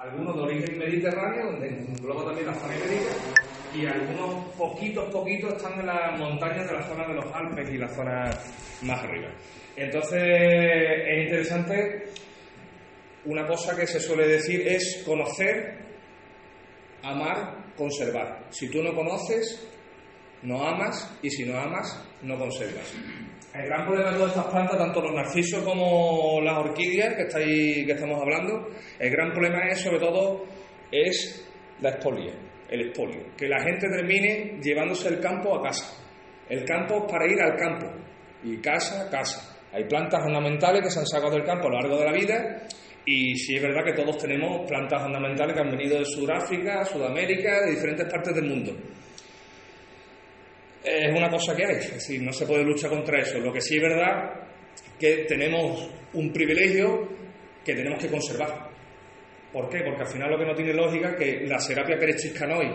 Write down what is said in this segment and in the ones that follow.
algunos de origen mediterráneo, donde engloba también la zona ibérica, y algunos poquitos, poquitos están en las montañas de la zona de los Alpes y la zona más arriba. Entonces, es interesante, una cosa que se suele decir es conocer, amar, conservar. Si tú no conoces, no amas, y si no amas, no conservas. El gran problema de todas estas plantas, tanto los narcisos como las orquídeas que, estáis, que estamos hablando, el gran problema es sobre todo es la expolia, el expolio. Que la gente termine llevándose el campo a casa. El campo para ir al campo. Y casa, casa. Hay plantas ornamentales que se han sacado del campo a lo largo de la vida y sí es verdad que todos tenemos plantas ornamentales que han venido de Sudáfrica, Sudamérica, de diferentes partes del mundo es una cosa que hay, es no se puede luchar contra eso. Lo que sí es verdad que tenemos un privilegio que tenemos que conservar. ¿Por qué? Porque al final lo que no tiene lógica es que la Serapia perechiscanoi,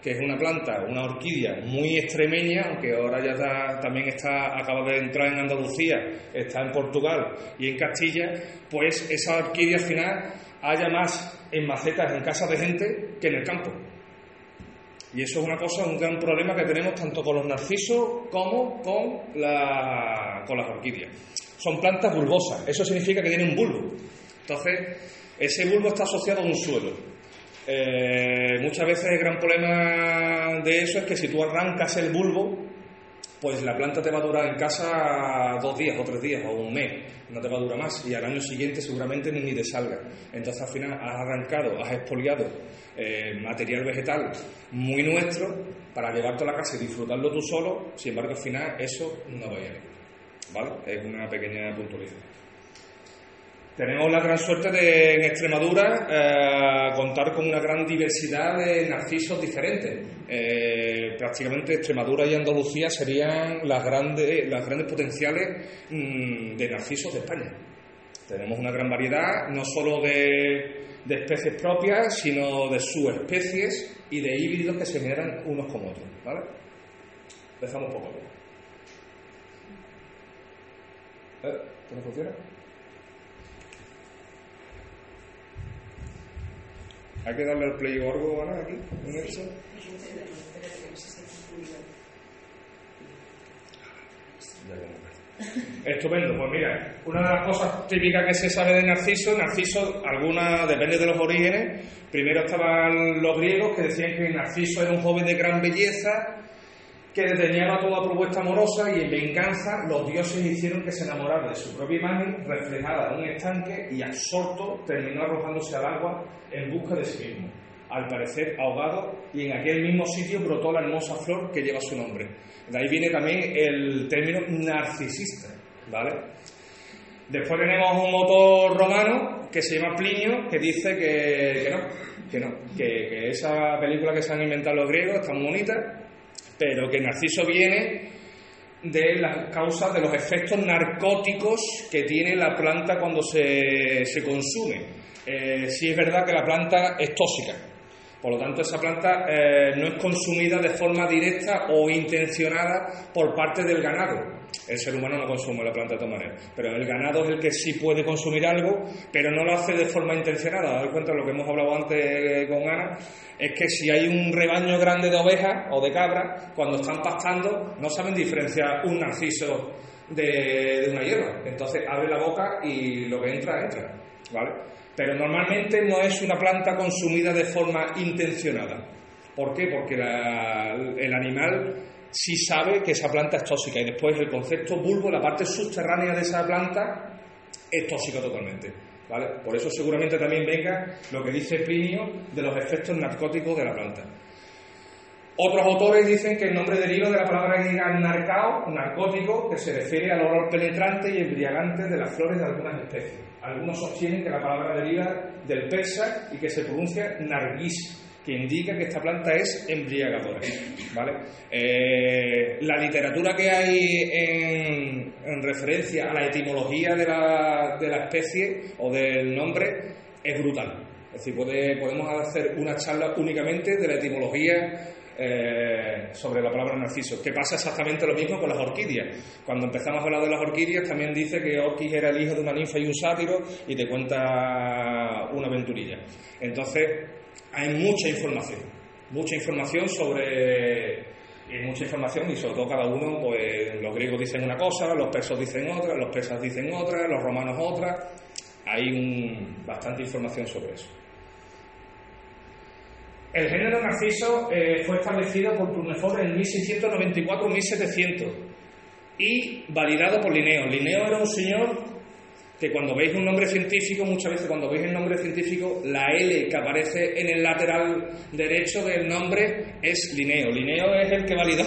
que es una planta, una orquídea muy extremeña, aunque ahora ya también está, acaba de entrar en Andalucía, está en Portugal y en Castilla, pues esa orquídea al final haya más en macetas en casas de gente que en el campo. Y eso es una cosa, un gran problema que tenemos tanto con los narcisos como con, la, con las orquídeas. Son plantas bulbosas, eso significa que tienen un bulbo. Entonces, ese bulbo está asociado a un suelo. Eh, muchas veces el gran problema de eso es que si tú arrancas el bulbo, pues la planta te va a durar en casa dos días o tres días o un mes, no te va a durar más y al año siguiente seguramente ni, te salga. Entonces al final has arrancado, has expoliado eh, material vegetal muy nuestro para llevarte a la casa y disfrutarlo tú solo, sin embargo al final eso no va a ir. ¿Vale? Es una pequeña puntualización. Tenemos la gran suerte de en Extremadura eh, contar con una gran diversidad de narcisos diferentes. Eh, prácticamente Extremadura y Andalucía serían las grandes, las grandes potenciales mm, de narcisos de España. Tenemos una gran variedad, no solo de, especies propias, sino de subespecies y de híbridos que se generan unos con otros. ¿vale? Empezamos un poco. ¿Eh? ¿Cómo funciona? Hay que darle al play o algo ahora aquí, en esto. Estupendo, pues mira, una de las cosas típicas que se sabe de Narciso, Narciso, alguna depende de los orígenes. Primero estaban los griegos que decían que Narciso era un joven de gran belleza, que desdeñaba toda propuesta amorosa y en venganza los dioses hicieron que se enamorara de su propia imagen reflejada en un estanque y absorto terminó arrojándose al agua en busca de sí mismo, al parecer ahogado y en aquel mismo sitio brotó la hermosa flor que lleva su nombre. De ahí viene también el término narcisista, ¿vale? Después tenemos un motor romano que se llama Plinio, que dice que, no, que no, que, que esa película que se han inventado los griegos está muy bonita, pero que Narciso viene de las causas de los efectos narcóticos que tiene la planta cuando se, consume. Eh, sí es verdad que la planta es tóxica, por lo tanto esa planta eh, no es consumida de forma directa o intencionada por parte del ganado. El ser humano no consume la planta de pero el ganado es el que sí puede consumir algo, pero no lo hace de forma intencionada. Dar cuenta de lo que hemos hablado antes con Ana, es que si hay un rebaño grande de ovejas o de cabras, cuando están pastando, no saben diferenciar un narciso de, una hierba. Entonces abre la boca y lo que entra, entra. ¿Vale? Pero normalmente no es una planta consumida de forma intencionada. ¿Por qué? Porque el animal sí sabe que esa planta es tóxica y después el concepto bulbo, la parte subterránea de esa planta, es tóxica totalmente. ¿vale? Por eso seguramente también venga lo que dice Plinio de los efectos narcóticos de la planta. Otros autores dicen que el nombre deriva de la palabra griega narcao, narcótico, que se refiere al olor penetrante y embriagante de las flores de algunas especies. Algunos sostienen que la palabra deriva del persa y que se pronuncia narguis, que indica que esta planta es embriagadora. ¿vale? Eh, la literatura que hay en, referencia a la etimología de la, de la, especie o del nombre es brutal. Es decir, podemos hacer una charla únicamente de la etimología eh, sobre la palabra narciso, que pasa exactamente lo mismo con las orquídeas. Cuando empezamos a hablar de las orquídeas, también dice que Orquis era el hijo de una ninfa y un sátiro y te cuenta una aventurilla. Entonces, hay mucha información, mucha información sobre mucha información y sobre todo cada uno, pues los griegos dicen una cosa, los persos dicen otra, los persas dicen otra, los romanos otra. Hay bastante información sobre eso. El género narciso eh, fue establecido por Tournefort en 1694-1700 y validado por Linneo. Linneo era un señor que cuando veis un nombre científico, muchas veces cuando veis el nombre científico, la L que aparece en el lateral derecho del nombre es Linneo. Linneo es el que validó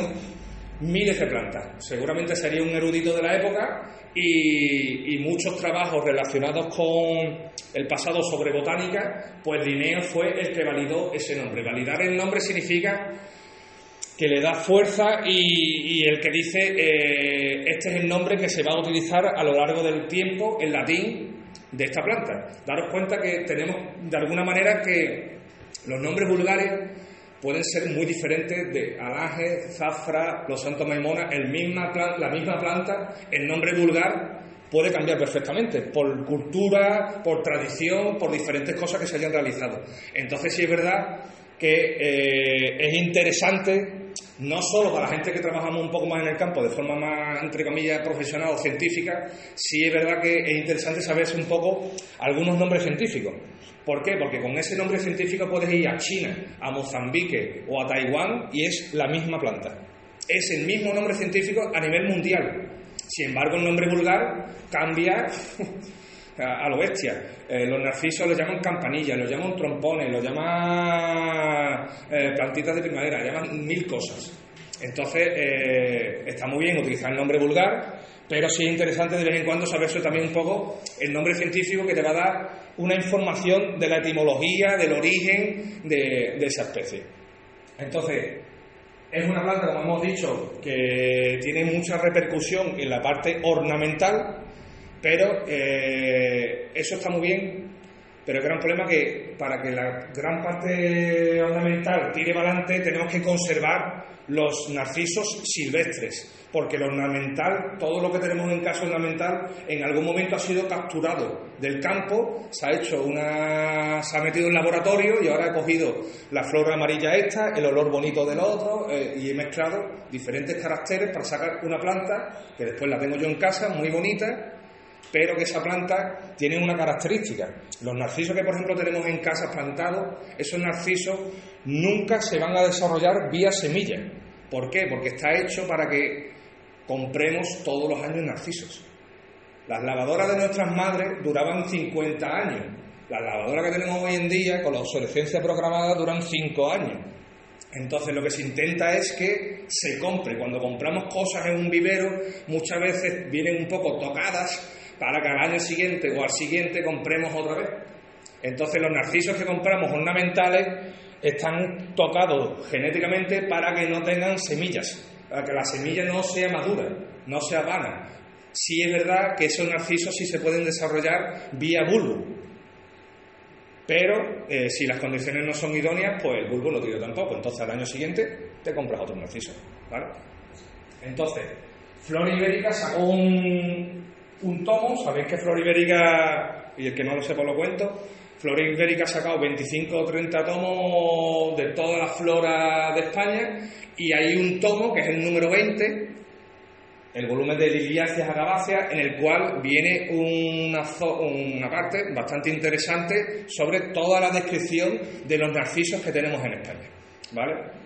miles de plantas. Seguramente sería un erudito de la época y, muchos trabajos relacionados con el pasado sobre botánica, pues Linneo fue el que validó ese nombre. Validar el nombre significa que le da fuerza y, el que dice eh, este es el nombre que se va a utilizar a lo largo del tiempo en latín de esta planta. Daros cuenta que tenemos de alguna manera que los nombres vulgares pueden ser muy diferentes de alaje, zafra, los santos maimona, el misma la misma planta, el nombre vulgar puede cambiar perfectamente por cultura, por tradición, por diferentes cosas que se hayan realizado. Entonces sí es verdad que eh, es interesante no solo para la gente que trabajamos un poco más en el campo de forma más, entre comillas, profesional o científica, sí es verdad que es interesante saberse un poco algunos nombres científicos. ¿Por qué? Porque con ese nombre científico puedes ir a China, a Mozambique o a Taiwán y es la misma planta. Es el mismo nombre científico a nivel mundial. Sin embargo, el nombre vulgar cambia a lo bestia. Eh, los narcisos los llaman campanillas, los llaman trompones, los llaman eh, plantitas de primavera, llaman mil cosas. Entonces, eh, está muy bien utilizar el nombre vulgar, pero sí es interesante de vez en cuando saberse también un poco el nombre científico que te va a dar una información de la etimología, del origen de, de esa especie. Entonces, es una planta, como hemos dicho, que tiene mucha repercusión en la parte ornamental, pero eh, eso está muy bien, pero el gran problema es que para que la gran parte ornamental tire para adelante tenemos que conservar los narcisos silvestres, porque lo ornamental, todo lo que tenemos en casa ornamental, en algún momento ha sido capturado del campo, se ha hecho una, se ha metido en laboratorio y ahora he cogido la flor amarilla esta, el olor bonito del otro eh, y he mezclado diferentes caracteres para sacar una planta que después la tengo yo en casa, muy bonita, pero que esa planta tiene una característica. Los narcisos que, por ejemplo, tenemos en casa plantados, esos narcisos nunca se van a desarrollar vía semilla. ¿Por qué? Porque está hecho para que compremos todos los años narcisos. Las lavadoras de nuestras madres duraban 50 años. Las lavadoras que tenemos hoy en día, con la obsolescencia programada, duran 5 años. Entonces lo que se intenta es que se compre. Cuando compramos cosas en un vivero, muchas veces vienen un poco tocadas para que al año siguiente o al siguiente compremos otra vez. Entonces los narcisos que compramos ornamentales están tocados genéticamente para que no tengan semillas, para que la semilla no sea madura, no sea vana. Sí es verdad que esos narcisos sí se pueden desarrollar vía bulbo, pero eh, si las condiciones no son idóneas, pues el bulbo no tiene tampoco. Entonces al año siguiente te compras otro narciso. Entonces, Flor Ibérica sacó un, un tomo, sabéis que Flor Ibérica, y el que no lo sepa lo cuento, Flora Ibérica ha sacado 25 o 30 tomos de toda la flora de España y hay un tomo que es el número 20, el volumen de Liliáceas Agabáceas, en el cual viene una, una parte bastante interesante sobre toda la descripción de los narcisos que tenemos en España. ¿Vale?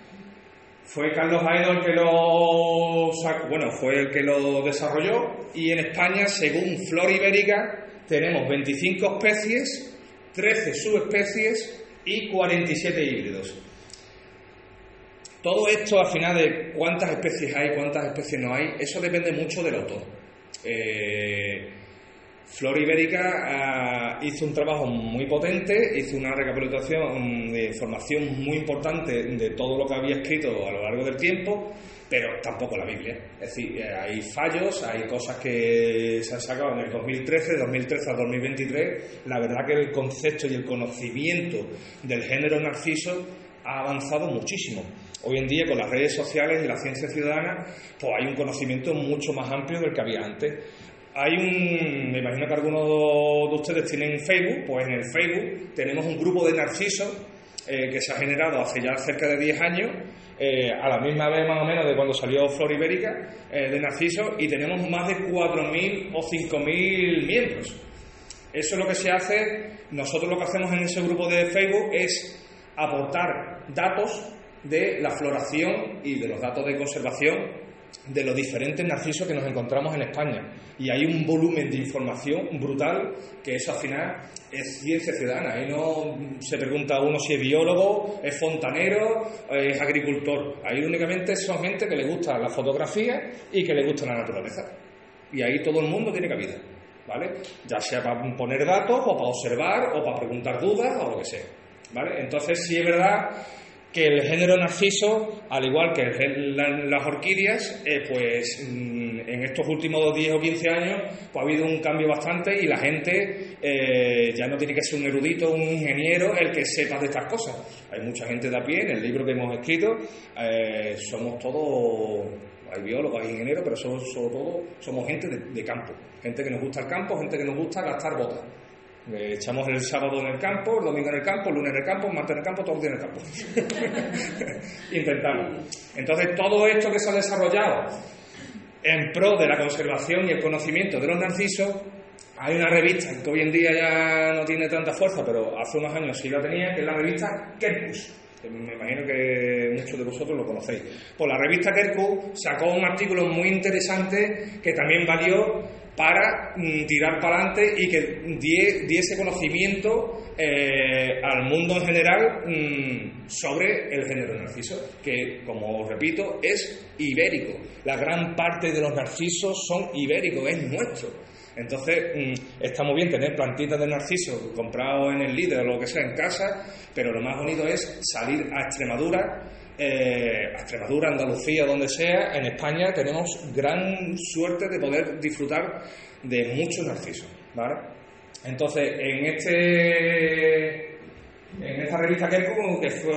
Fue Carlos Aido el que lo bueno, fue el que lo desarrolló y en España, según Flora Ibérica, tenemos 25 especies 13 subespecies y 47 híbridos. Todo esto, al final de cuántas especies hay, cuántas especies no hay, eso depende mucho del autor. Eh, Flor Ibérica ah, hizo un trabajo muy potente, hizo una recapitulación de información muy importante de todo lo que había escrito a lo largo del tiempo pero tampoco la Biblia. Es decir, eh, hay fallos, hay cosas que se han sacado en el 2013, 2013 a 2023. La verdad que el concepto y el conocimiento del género narciso ha avanzado muchísimo. Hoy en día, con las redes sociales y la ciencia ciudadana, pues hay un conocimiento mucho más amplio del que había antes. Hay un, me imagino que algunos de ustedes tienen Facebook, pues en el Facebook tenemos un grupo de narcisos eh, que se ha generado hace ya cerca de 10 años, eh, a la misma vez más o menos de cuando salió Flor Ibérica eh, de Narciso, y tenemos más de 4.000 o 5.000 miembros. Eso es lo que se hace, nosotros lo que hacemos en ese grupo de Facebook es aportar datos de la floración y de los datos de conservación de los diferentes narcisos que nos encontramos en España. Y hay un volumen de información brutal que eso al final es ciencia ciudadana. Ahí no se pregunta uno si es biólogo, es fontanero, es agricultor. Ahí únicamente son gente que le gusta la fotografía y que le gusta la naturaleza. Y ahí todo el mundo tiene cabida. ¿Vale? Ya sea para poner datos, o para observar, o para preguntar dudas, o lo que sea. ¿Vale? Entonces, sí es verdad que el género narciso, al igual que las orquídeas, eh, pues mm, en estos últimos 10 o 15 años pues, ha habido un cambio bastante y la gente eh, ya no tiene que ser un erudito, un ingeniero el que sepa de estas cosas. Hay mucha gente de a pie, en el libro que hemos escrito, eh, somos todos, hay biólogos, hay ingenieros, pero sobre todo somos gente de campo, gente que nos gusta el campo, gente que nos gusta gastar botas. Eh, echamos el sábado en el campo, el domingo en el campo, el lunes en el campo, el martes en el campo, todos los días en el campo. Intentamos. Entonces, todo esto que se ha desarrollado en pro de la conservación y el conocimiento de los narcisos, hay una revista que hoy en día ya no tiene tanta fuerza, pero hace unos años sí la tenía, que es la revista Kerkus. me imagino que muchos de vosotros lo conocéis. Pues la revista Kerkus sacó un artículo muy interesante que también valió para mm, tirar para adelante y que diese conocimiento eh, al mundo en general mm, sobre el género narciso, que, como os repito, es ibérico. La gran parte de los narcisos son ibéricos, es nuestro. Entonces, mm, está muy bien tener plantitas de narciso comprados en el líder o lo que sea en casa, pero lo más bonito es salir a Extremadura eh, Extremadura, Andalucía, donde sea, en España tenemos gran suerte de poder disfrutar de muchos narcisos, ¿vale? Entonces, en este en esta revista Kerko, que fue,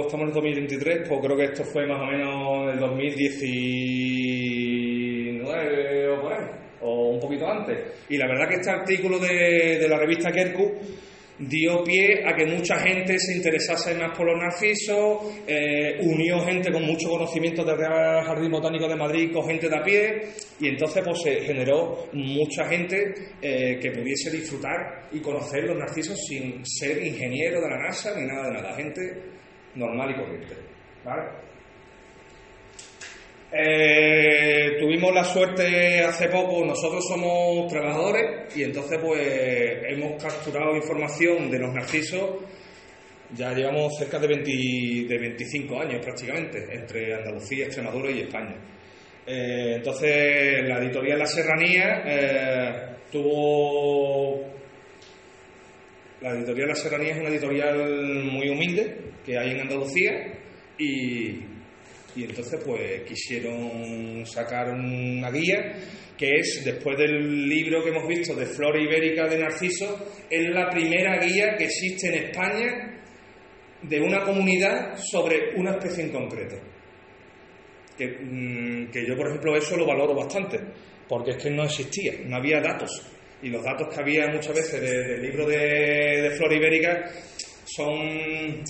estamos en el 2023, pues creo que esto fue más o menos en el 2019 o por ahí, o un poquito antes. Y la verdad que este artículo de, de la revista Kerku dio pie a que mucha gente se interesase más por los narcisos, eh, unió gente con mucho conocimiento del Real Jardín Botánico de Madrid con gente de a pie, y entonces pues se generó mucha gente eh, que pudiese disfrutar y conocer los narcisos sin ser ingeniero de la NASA ni nada de nada, gente normal y corriente. Eh, tuvimos la suerte hace poco, nosotros somos trabajadores y entonces pues hemos capturado información de los narcisos, ya llevamos cerca de, 25 años prácticamente, entre Andalucía, Extremadura y España. Eh, entonces la editorial La Serranía eh, tuvo... La editorial La Serranía es una editorial muy humilde que hay en Andalucía y y entonces pues quisieron sacar una guía que es, después del libro que hemos visto de Flora Ibérica de Narciso, es la primera guía que existe en España de una comunidad sobre una especie en concreto. Que, mm, yo, por ejemplo, eso lo valoro bastante, porque es que no existía, no había datos. Y los datos que había muchas veces del libro de, de Flora Ibérica son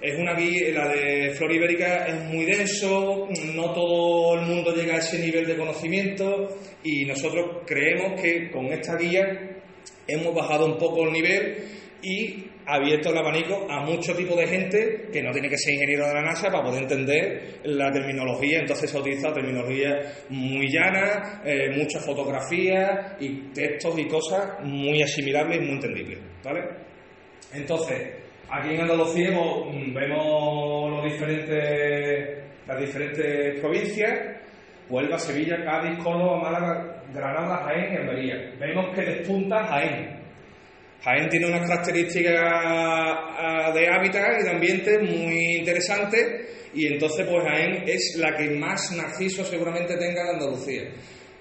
es una guía, la de Flora Ibérica es muy denso, no todo el mundo llega a ese nivel de conocimiento y nosotros creemos que con esta guía hemos bajado un poco el nivel y abierto el abanico a mucho tipo de gente que no tiene que ser ingeniero de la NASA para poder entender la terminología. Entonces se ha utilizado terminología muy llana, eh, muchas fotografías y textos y cosas muy asimilables y muy entendibles. ¿vale? Entonces, Aquí en Andalucía mm, vemos las diferentes provincias, Huelva, Sevilla, Cádiz, Córdoba, Málaga, Granada, Jaén y Almería. Vemos que despunta Jaén. Jaén tiene unas características ah, de hábitat y de ambiente muy interesantes y entonces pues Jaén es la que más narciso seguramente tenga de Andalucía.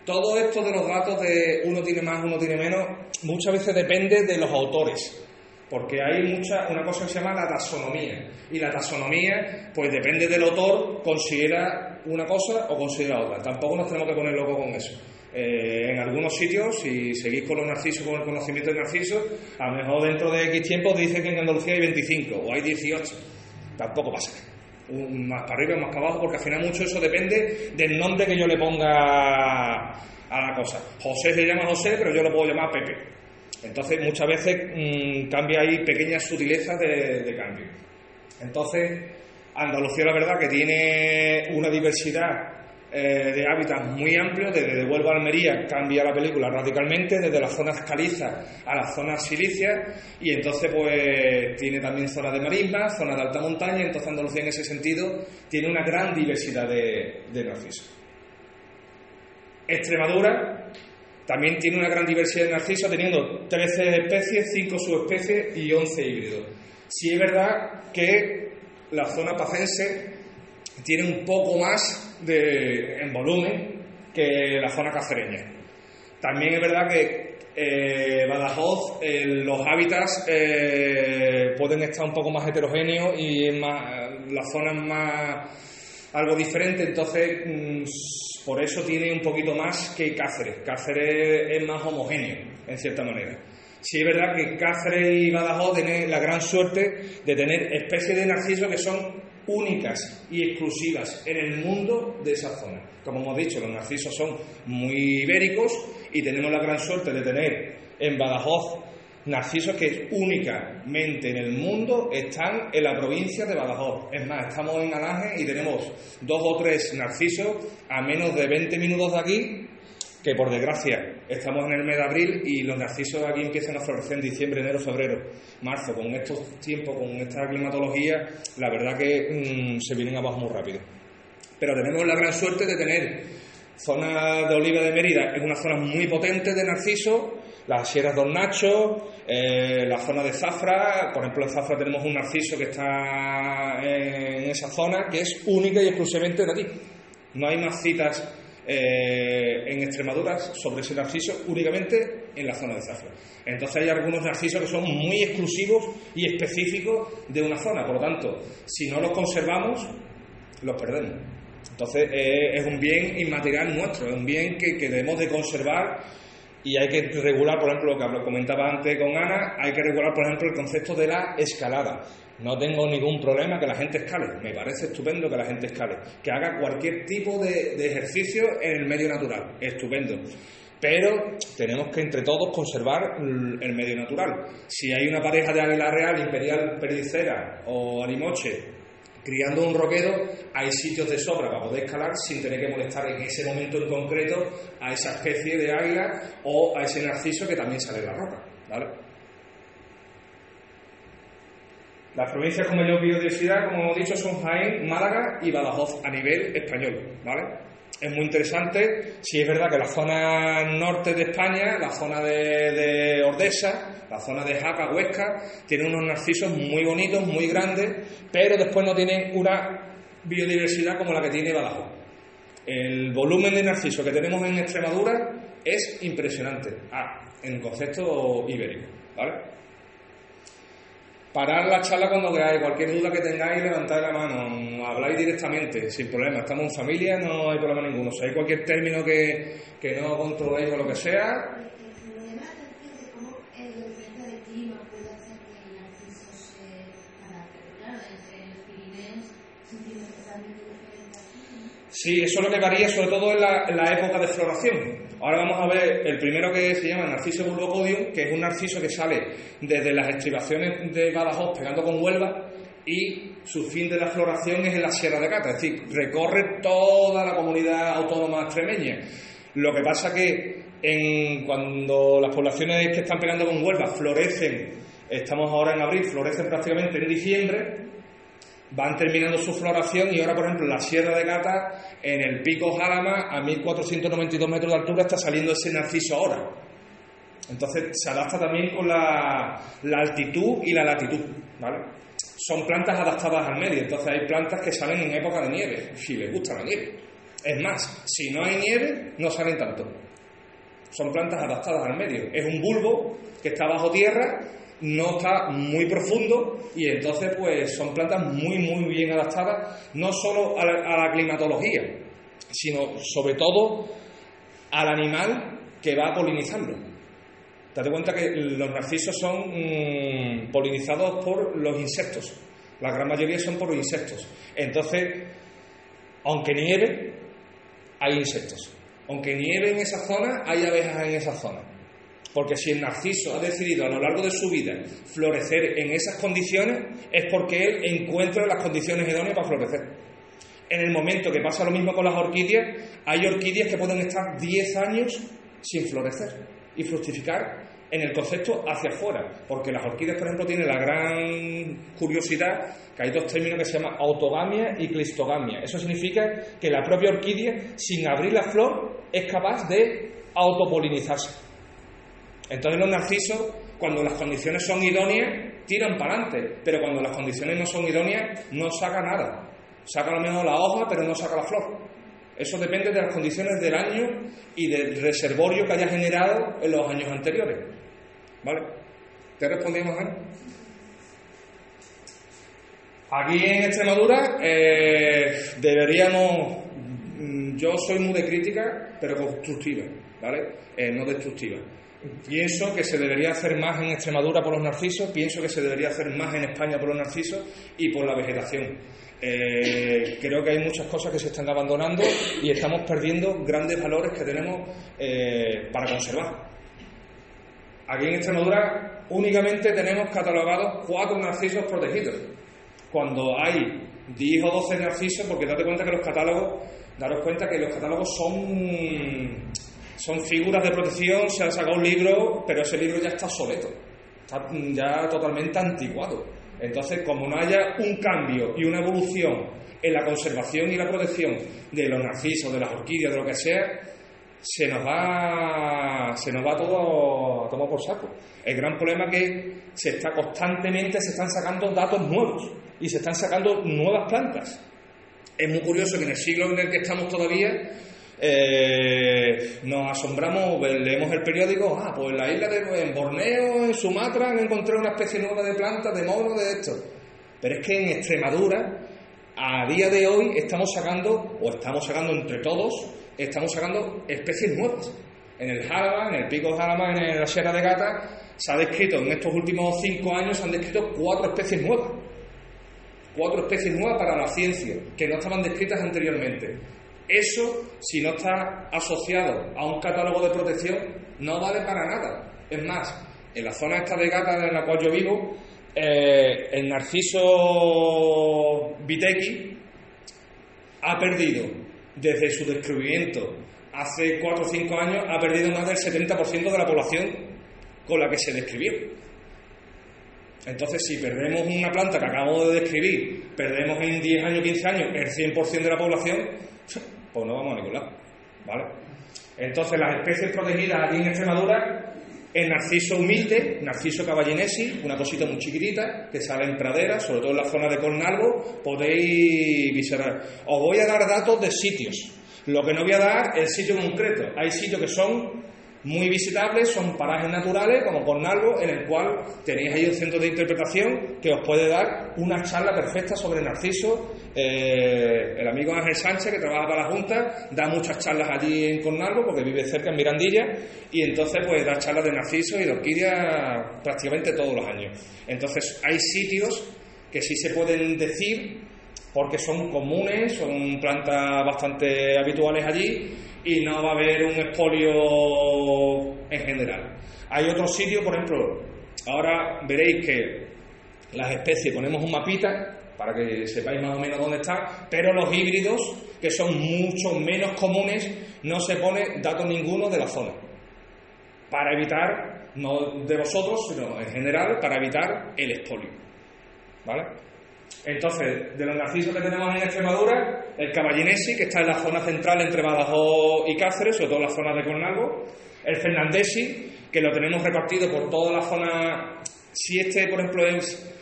Todo esto de los datos de uno tiene más, uno tiene menos, muchas veces depende de los autores porque hay mucha, una cosa que se llama la taxonomía. Y la taxonomía, pues depende del autor, considera una cosa o considera otra. Tampoco nos tenemos que poner locos con eso. Eh, en algunos sitios, si seguís con los narcisos, con el conocimiento de narcisos, a lo mejor dentro de X tiempo dice que en Andalucía hay 25 o hay 18. Tampoco pasa. Un, más para arriba, más para abajo, porque al final mucho eso depende del nombre que yo le ponga a la cosa. José se llama José, pero yo lo puedo llamar Pepe. Entonces, muchas veces mm, cambia ahí pequeñas sutilezas de, cambio. Entonces, Andalucía, la verdad, que tiene una diversidad eh, de hábitats muy amplio, desde de a Almería cambia la película radicalmente, desde las zonas calizas a las zonas silicias, y entonces pues tiene también zonas de marisma, zonas de alta montaña, entonces Andalucía en ese sentido tiene una gran diversidad de, de narcisos. Extremadura también tiene una gran diversidad de narcisos, teniendo 13 especies, 5 subespecies y 11 híbridos. Sí es verdad que la zona pacense tiene un poco más de, en volumen que la zona cacereña. También es verdad que eh, Badajoz, eh, los hábitats eh, pueden estar un poco más heterogéneos y más, las zonas más algo diferente, entonces mm, por eso tiene un poquito más que Cáceres. Cáceres es más homogéneo, en cierta manera. Sí es verdad que Cáceres y Badajoz tienen la gran suerte de tener especies de narciso que son únicas y exclusivas en el mundo de esa zona. Como hemos dicho, los narcisos son muy ibéricos y tenemos la gran suerte de tener en Badajoz narcisos que únicamente en el mundo están en la provincia de Badajoz. Es más, estamos en Alange y tenemos dos o tres narcisos a menos de 20 minutos de aquí, que por desgracia estamos en el mes de abril y los narcisos aquí empiezan a florecer en diciembre, enero, febrero, marzo. Con estos tiempos, con esta climatología, la verdad que mm, se vienen abajo muy rápido. Pero tenemos la gran suerte de tener zona de Oliva de Mérida, es una zona muy potente de narciso las sierras Don Nacho, eh, la zona de Zafra, por ejemplo en Zafra tenemos un narciso que está en esa zona que es única y exclusivamente de aquí. No hay más citas eh, en Extremadura sobre ese narciso únicamente en la zona de Zafra. Entonces hay algunos narcisos que son muy exclusivos y específicos de una zona, por lo tanto, si no los conservamos, los perdemos. Entonces eh, es un bien inmaterial nuestro, es un bien que, que debemos de conservar y hay que regular, por ejemplo, lo que comentaba antes con Ana, hay que regular, por ejemplo, el concepto de la escalada. No tengo ningún problema que la gente escale, me parece estupendo que la gente escale, que haga cualquier tipo de, ejercicio en el medio natural, estupendo. Pero tenemos que entre todos conservar el medio natural. Si hay una pareja de águila real, imperial, pericera o alimoche criando un roquedo hay sitios de sobra para poder escalar sin tener que molestar en ese momento en concreto a esa especie de águila o a ese narciso que también sale de la roca. Las provincias con mayor biodiversidad, como hemos dicho, son Jaén, Málaga y Badajoz a nivel español. ¿vale? Es muy interesante. Si es verdad que la zona norte de España, la zona de, Ordesa, la zona de Jaca, Huesca, tiene unos narcisos muy bonitos, muy grandes, pero después no tienen una biodiversidad como la que tiene Badajoz. El volumen de narciso que tenemos en Extremadura es impresionante, ah, en concepto ibérico, ¿vale? Parar la charla cuando queráis, cualquier duda que tengáis, levantad la mano, habláis directamente, sin problema, estamos en familia, no hay problema ninguno. Si hay cualquier término que, que no controléis o lo que sea, Sí, eso es lo que varía sobre todo en la, en la, época de floración. Ahora vamos a ver el primero que se llama Narciso bulbocodium, que es un narciso que sale desde las estribaciones de Badajoz pegando con Huelva y su fin de la floración es en la Sierra de Cata, es decir, recorre toda la comunidad autónoma extremeña. Lo que pasa que cuando las poblaciones que están pegando con Huelva florecen, estamos ahora en abril, florecen prácticamente en diciembre, van terminando su floración y ahora, por ejemplo, en la Sierra de Gata, en el pico Jalama, a 1492 metros de altura, está saliendo ese narciso ahora. Entonces se adapta también con la, altitud y la latitud. Son plantas adaptadas al medio, entonces hay plantas que salen en época de nieve, si les gusta la nieve. Es más, si no hay nieve, no salen tanto. Son plantas adaptadas al medio. Es un bulbo que está bajo tierra no está muy profundo y entonces pues son plantas muy muy bien adaptadas no solo a la, climatología, sino sobre todo al animal que va a. Date cuenta que los narcisos son mm, polinizados por los insectos. La gran mayoría son por los insectos. Entonces, aunque nieve, hay insectos. Aunque nieve en esa zona, hay abejas en esa zona. Porque si el narciso ha decidido a lo largo de su vida florecer en esas condiciones, es porque él encuentra las condiciones idóneas para florecer. En el momento que pasa lo mismo con las orquídeas, hay orquídeas que pueden estar 10 años sin florecer y fructificar en el concepto hacia afuera, porque las orquídeas, por ejemplo, tienen la gran curiosidad que hay dos términos que se llaman autogamia y clistogamia. Eso significa que la propia orquídea, sin abrir la flor, es capaz de autopolinizarse. Entonces los narcisos, cuando las condiciones son idóneas, tiran para adelante, pero cuando las condiciones no son idóneas, no saca nada. Saca lo menos la hoja, pero no saca la flor. Eso depende de las condiciones del año y del reservorio que haya generado en los años anteriores. ¿Vale? ¿Te respondimos, eh? Aquí en Extremadura eh, deberíamos, mm, yo soy muy de crítica, pero constructiva, ¿vale? Eh, no destructiva. Pienso que se debería hacer más en Extremadura por los narcisos, pienso que se debería hacer más en España por los narcisos y por la vegetación. Eh, creo que hay muchas cosas que se están abandonando y estamos perdiendo grandes valores que tenemos eh, para conservar. Aquí en Extremadura únicamente tenemos catalogados cuatro narcisos protegidos, cuando hay 10 o 12 narcisos, porque date cuenta que los catálogos, daros cuenta que los catálogos son, son figuras de protección, se ha sacado un libro, pero ese libro ya está obsoleto, está ya totalmente anticuado. Entonces, como no haya un cambio y una evolución en la conservación y la protección de los narcisos, de las orquídeas, de lo que sea, se nos va, se nos va todo tomar por saco. El gran problema es que se está constantemente se están sacando datos nuevos y se están sacando nuevas plantas. Es muy curioso que en el siglo en el que estamos todavía eh, nos asombramos, leemos el periódico, ah, pues en la isla de en Borneo, en Sumatra, han encontrado una especie nueva de planta, de mono, de esto. Pero es que en Extremadura, a día de hoy, estamos sacando, o estamos sacando entre todos, estamos sacando especies nuevas. En el Jarama, en el Pico Jarama, en la Sierra de Gata, se ha descrito, en estos últimos cinco años, se han descrito cuatro especies nuevas. Cuatro especies nuevas para la ciencia, que no estaban descritas anteriormente. Eso, si no está asociado a un catálogo de protección, no vale para nada. Es más, en la zona esta de Gata en la cual yo vivo, eh, el narciso Viteki ha perdido, desde su descubrimiento hace 4 o 5 años, ha perdido más del 70% de la población con la que se describió. Entonces, si perdemos una planta que acabo de describir, perdemos en 10 años, 15 años el 100% de la población, pues no vamos a ningún. ¿Vale? Entonces, las especies protegidas aquí en Extremadura, el narciso humilde, narciso caballinesi, una cosita muy chiquitita, que sale en praderas, sobre todo en la zona de Cornalvo, podéis visitar. Os voy a dar datos de sitios. Lo que no voy a dar es el sitio concreto. Hay sitios que son muy visitables, son parajes naturales, como Cornalvo, en el cual tenéis ahí un centro de interpretación que os puede dar una charla perfecta sobre Narciso. Eh, el amigo Ángel Sánchez, que trabaja para la Junta, da muchas charlas allí en Cornalvo, porque vive cerca en Mirandilla, y entonces pues da charlas de Narciso y de orquídea prácticamente todos los años. Entonces hay sitios que sí se pueden decir porque son comunes, son plantas bastante habituales allí y no va a haber un expolio en general. Hay otros sitios, por ejemplo, ahora veréis que las especies ponemos un mapita para que sepáis más o menos dónde están, pero los híbridos, que son mucho menos comunes, no se pone dato ninguno de la zona. Para evitar, no de vosotros, sino en general, para evitar el expolio. ¿Vale? Entonces, de los narcisos que tenemos en Extremadura, el caballinesi, que está en la zona central entre Badajoz y Cáceres, sobre todo en la zona de Cornalvo, el fernandesi, que lo tenemos repartido por toda la zona. Si este, por ejemplo, es,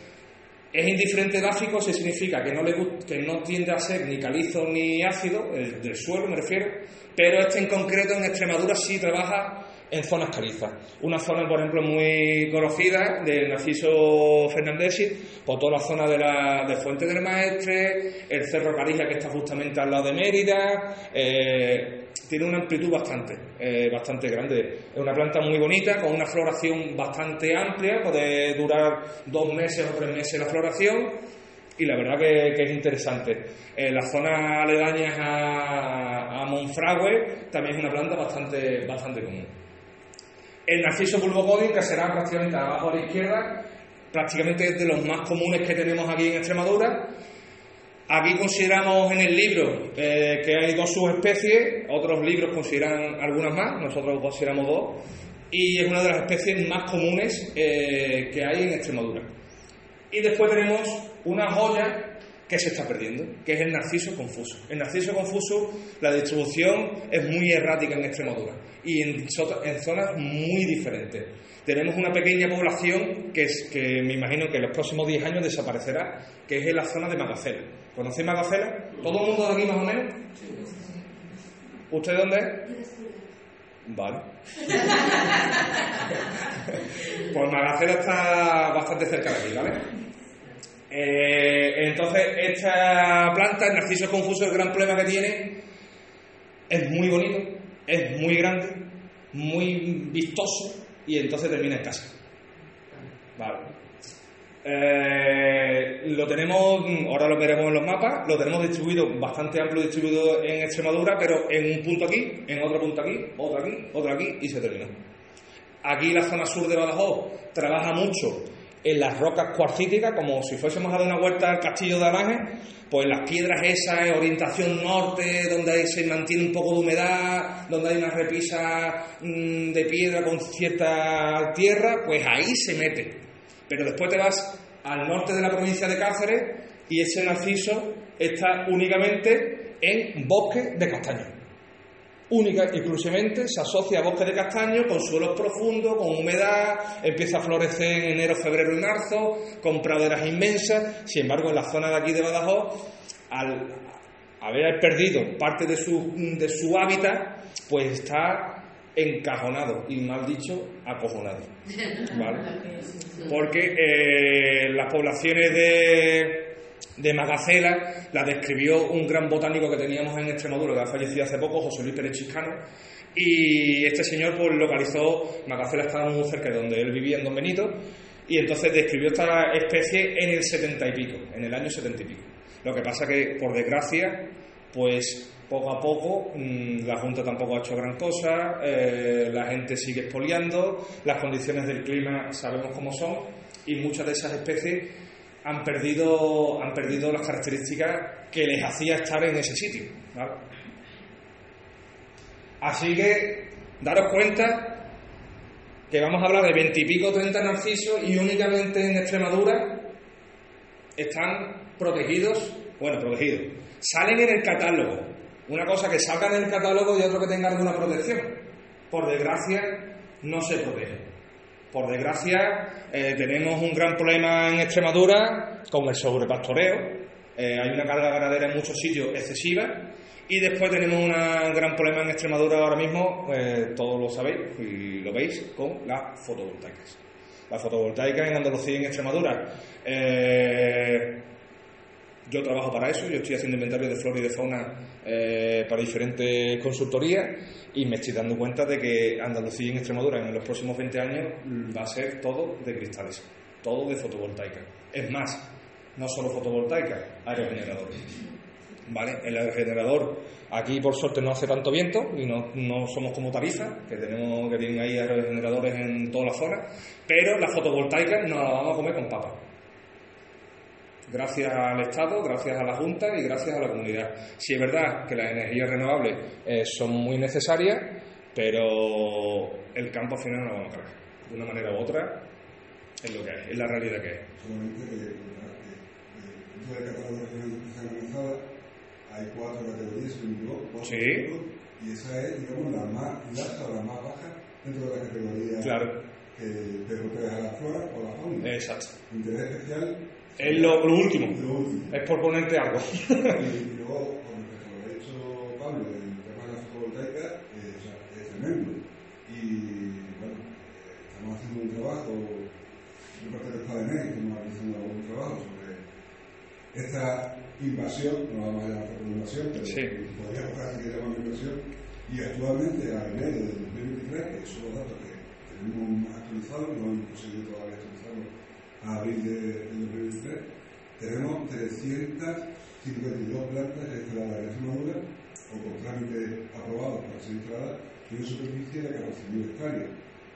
es indiferente se significa que no, le, que no tiende a ser ni calizo ni ácido, el del suelo me refiero, pero este en concreto en Extremadura sí trabaja en zonas calizas. Una zona, por ejemplo, muy conocida del Narciso Fernandesi, por toda la zona de, la, de Fuente del Maestre, el Cerro Carija que está justamente al lado de Mérida, eh, tiene una amplitud bastante, eh, bastante grande. Es una planta muy bonita, con una floración bastante amplia, puede durar dos meses o tres meses la floración y la verdad que, es interesante. En las zonas aledañas a, a Monfragüe también es una planta bastante, bastante común. El narciso pulvocodium, que será prácticamente abajo a la izquierda, prácticamente es de los más comunes que tenemos aquí en Extremadura. Aquí consideramos en el libro eh, que hay dos subespecies, otros libros consideran algunas más, nosotros consideramos dos, y es una de las especies más comunes eh, que hay en Extremadura. Y después tenemos una joya que se está perdiendo, que es el narciso confuso. El narciso confuso, la distribución es muy errática en Extremadura y en, zonas muy diferentes. Tenemos una pequeña población que, es, que me imagino que en los próximos 10 años desaparecerá, que es en la zona de Magacela. ¿Conocéis Magacela? ¿Todo el mundo de aquí más o menos? ¿Usted dónde es? Vale. pues Magacela está bastante cerca de aquí, ¿vale? Eh, entonces, esta planta, el narciso confuso, el gran problema que tiene es muy bonito, es muy grande, muy vistoso y entonces termina en casa. Vale. Eh, lo tenemos, ahora lo veremos en los mapas, lo tenemos distribuido, bastante amplio distribuido en Extremadura, pero en un punto aquí, en otro punto aquí, otro aquí, otro aquí y se terminó. Aquí la zona sur de Badajoz trabaja mucho en las rocas cuarcíticas, como si fuésemos a dar una vuelta al castillo de Alange, pues las piedras esas, orientación norte, donde se mantiene un poco de humedad, donde hay una repisa mm, de piedra con cierta tierra, pues ahí se mete. Pero después te vas al norte de la provincia de Cáceres y ese narciso está únicamente en bosque de castaños única y exclusivamente se asocia a bosque de castaño con suelos profundos, con humedad, empieza a florecer en enero, febrero y marzo, con praderas inmensas. Sin embargo, en la zona de aquí de Badajoz, al haber perdido parte de su, de su hábitat, pues está encajonado y mal dicho acojonado ¿vale? porque eh, las poblaciones de de Magacela la describió un gran botánico que teníamos en Extremadura, que ha fallecido hace poco, José Luis Pérez Chiscano, y este señor pues localizó, Magacela estaba muy cerca de donde él vivía, en Don Benito, y entonces describió esta especie en el setenta y pico, en el año setenta y pico. Lo que pasa que, por desgracia, pues poco a poco mm, la Junta tampoco ha hecho gran cosa, eh, la gente sigue expoliando, las condiciones del clima sabemos cómo son, y muchas de esas especies han perdido, han perdido las características que les hacía estar en ese sitio. Así que daros cuenta que vamos a hablar de veintipico, treinta narcisos y únicamente en Extremadura están protegidos, bueno, protegidos, salen en el catálogo. Una cosa que salga en el catálogo y otro que tenga alguna protección. Por desgracia, no se protege. Por desgracia, eh, tenemos un gran problema en Extremadura con el sobrepastoreo. Eh, hay una carga ganadera en muchos sitios excesiva. Y después tenemos un gran problema en Extremadura ahora mismo, eh, todos lo sabéis y lo veis, con las fotovoltaicas. Las fotovoltaicas en Andalucía y en Extremadura. Yo trabajo para eso, yo estoy haciendo inventario de flora y de fauna para diferentes consultorías y me estoy dando cuenta de que Andalucía y Extremadura en los próximos 20 años va a ser todo de cristales, todo de fotovoltaica. Es más, no solo fotovoltaica, aerogenerador. ¿Vale? El aerogenerador, aquí por suerte no hace tanto viento y no, no somos como Tarifa, que tenemos que tienen ahí aerogeneradores en toda la zona, pero la fotovoltaica nos la vamos a comer con papas gracias al Estado, gracias a la Junta y gracias a la comunidad. Sí es verdad que las energías renovables eh, son muy necesarias, pero el campo al final no lo vamos a cargar. De una manera u otra, es lo que es, es la realidad que es. Solamente que, dentro del catálogo regional hay cuatro categorías, cuatro sí. y esa es, digamos, la más alta o la más baja dentro de la categoría claro. que te protege a la flora o la fauna. Exacto. Interés especial es lo, último. Es por ponerte algo. y luego, con respecto a lo que ha dicho Pablo, el tema de la fotovoltaica, es tremendo. Y trabajo, de parte del PADENE, que estamos realizando algún trabajo sobre esta invasión, no vamos a llamar invasión, pero Sí. podríamos casi que llamar invasión, y actualmente a enero del 2023, que son los datos que tenemos actualizados, no hemos conseguido todavía abril de, del 2023, tenemos 352 plantas instaladas en Extremadura o con trámite aprobado para ser instaladas y una superficie de 14.000 hectáreas.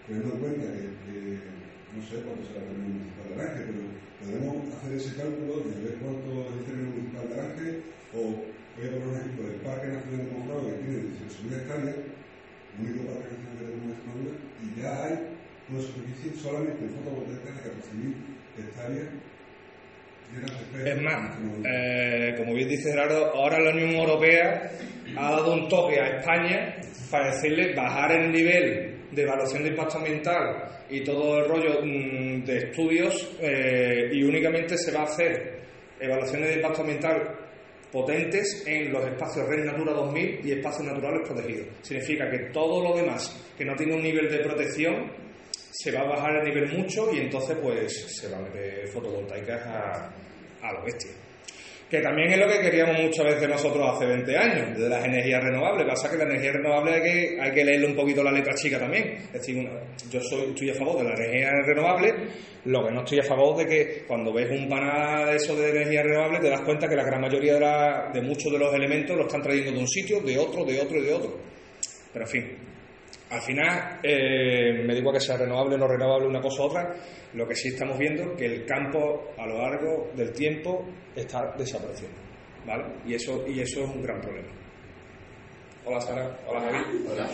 Teniendo en cuenta que, no sé cuánto será el término municipal de Aranje, pero podemos hacer ese cálculo de ver cuánto es el término municipal de Aranje o voy a poner un ejemplo del Parque Nacional de Monfragüe que tiene 18.000 hectáreas, único parque nacional que tenemos en Extremadura, y ya hay una superficie solamente en fotovoltaicas de 14.000 Es más, eh, como bien dice Gerardo, ahora la Unión Europea ha dado un toque a España para decirle bajar el nivel de evaluación de impacto ambiental y todo el rollo mm, de estudios eh, y únicamente se va a hacer evaluaciones de impacto ambiental potentes en los espacios Red Natura 2000 y espacios naturales protegidos. Significa que todo lo demás que no tiene un nivel de protección se va a bajar el nivel mucho y entonces pues se va a meter fotovoltaicas a, a lo bestia. Que también es lo que queríamos muchas veces nosotros hace 20 años, de las energías renovables. Pasa que la energía renovable hay que, hay que leerle un poquito la letra chica también. Es decir, yo soy, estoy a favor de la energía renovable, lo que no estoy a favor de que cuando ves un panel de eso de energía renovable te das cuenta que la gran mayoría de, la- de muchos de los elementos lo están trayendo de un sitio, de otro, de otro y de otro. Pero en fin, al final, eh, me digo que sea renovable o no renovable una cosa u otra, lo que sí estamos viendo es que el campo a lo largo del tiempo está desapareciendo. ¿Vale? Y eso, y eso es un gran problema. Hola Sara, hola Javi, hola,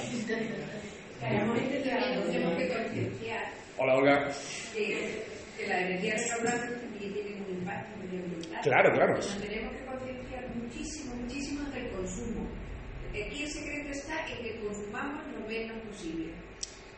Tenemos que tenemos que concienciar hola Olga. que, la energía renovable tiene un impacto medioambiental. Claro, claro. Nos tenemos que concienciar muchísimo, muchísimo del consumo. Aquí el secreto está en que consumamos lo menos posible.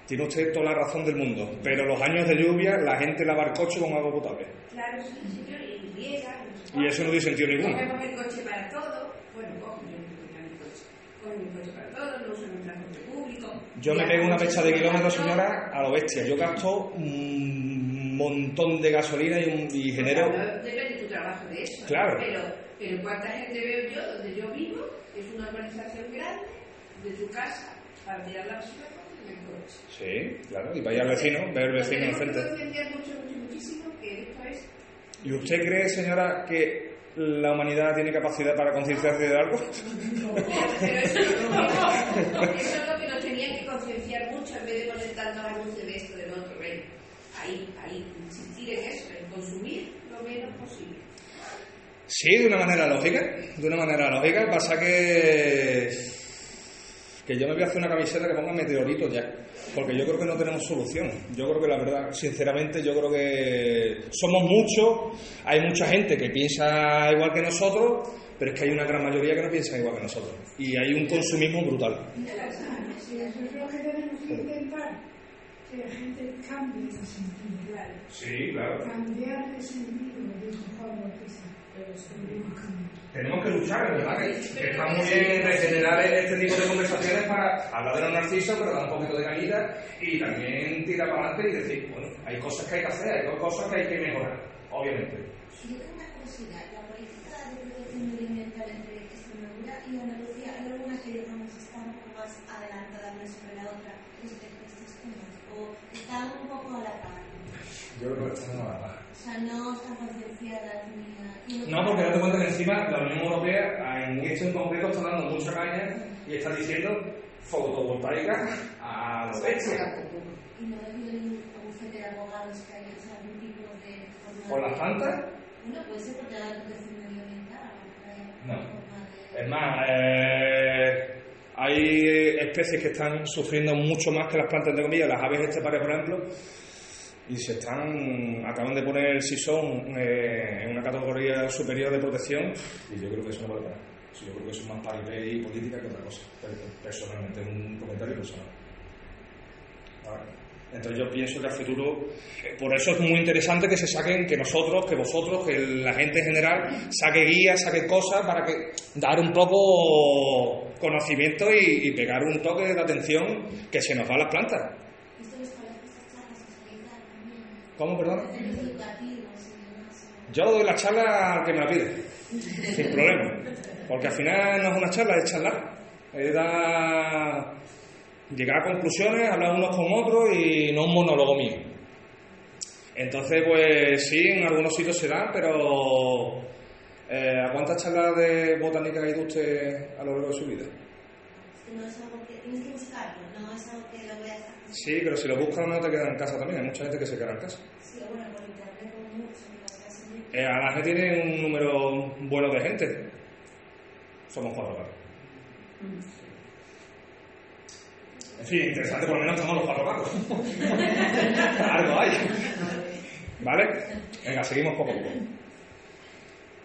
Tiene usted toda la razón del mundo, pero los años de lluvia la gente lava el coche con agua potable. Claro, sí, señor, y riega. Y eso no tiene sentido ninguno. Cogemos el coche para todo. Bueno, cojo yo mi coche. Cojo mi coche para todo, no uso el transporte público. Yo me pego una fecha de kilómetros, señora, a lo bestia. Yo gasto un montón de gasolina y, un, y genero... Bueno, depende de tu trabajo de eso. Claro. Pero, pero ¿cuánta gente veo yo donde yo vivo? Es una urbanización grande de tu casa para tirar la basura con el coche. Sí, claro, y vaya al vecino, ver el vecino enfrente. mucho, muchísimo que esto es... ¿Y usted cree, señora, que la humanidad tiene capacidad para concienciarse de algo? Pero eso es, lo que, eso es lo que nos tenían que concienciar mucho en vez de poner tantos anuncios de esto, del otro. Ven, ahí, ahí, insistir en eso, en consumir lo menos posible. Sí, de una manera lógica, de una manera lógica. Pasa que que yo me voy a hacer una camiseta que ponga meteoritos ya, porque yo creo que no tenemos solución. Yo creo que la verdad, sinceramente, yo creo que somos muchos, hay mucha gente que piensa igual que nosotros, pero es que hay una gran mayoría que no piensa igual que nosotros. Y hay un consumismo brutal. Sí, eso es lo que tenemos que intentar, que la gente cambie de sentido. Claro. Sí, claro. Cambiar de sentido, dijo Juan Bautista. Tenemos que luchar, ¿verdad? Que, está muy bien regenerar este tipo de conversaciones para hablar de los narcisos, pero dar un poquito de cañita y también tirar para adelante y decir, bueno, hay cosas que hay que hacer, hay cosas que hay que mejorar, obviamente. Yo tengo una curiosidad. La política de protección medioambiental entre Extremadura y Andalucía, ¿hay alguna que digamos está un poco más adelantada una sobre la otra respecto a estos temas? ¿O están un poco a la par? Yo creo que estamos a la par. Sea, no están concienciadas ni... ni- No, porque date cuenta que encima la Unión Europea en esto en concreto está dando mucha caña y está diciendo fotovoltaica a los bestia. Y no habido ningún bufete de abogados que hecho algún tipo de... ¿Por las plantas? Bueno, puede ser porque la protección medioambiental. No. Es más, eh, hay especies que están sufriendo mucho más que las plantas de comillas, las aves estepares, por ejemplo, y se están, acaban de poner el sisón eh, en una categoría superior de protección, y yo creo que eso no vale para nada. Yo creo que eso es más paripé y política que otra cosa, personalmente, un comentario personal. Vale. Entonces yo pienso que al futuro, eh, por eso es muy interesante que se saquen, que nosotros, que vosotros, que la gente en general saque guías, saque cosas para que dar un poco conocimiento y, y pegar un toque de atención que se nos va a las plantas. ¿Cómo, perdón? Yo doy la charla al que me la pide, sin problema. Porque al final no es una charla, es charlar. Es dar- llegar a conclusiones, hablar unos con otros y no un monólogo mío. Entonces, pues sí, en algunos sitios se da, pero eh, ¿a cuántas charlas de botánica ha ido usted a lo largo de su vida? No es algo que tienes que buscarlo, no es algo que lo veas así. Sí, pero si lo buscas no te queda en casa también. Hay mucha gente que se queda en casa. Sí, bueno, por internet. Eh, Alaje tiene un número bueno de gente. Somos cuatro gatos. En fin, interesante, por lo menos estamos los cuatro gatos. Algo hay. ¿Vale? Venga, seguimos poco a poco.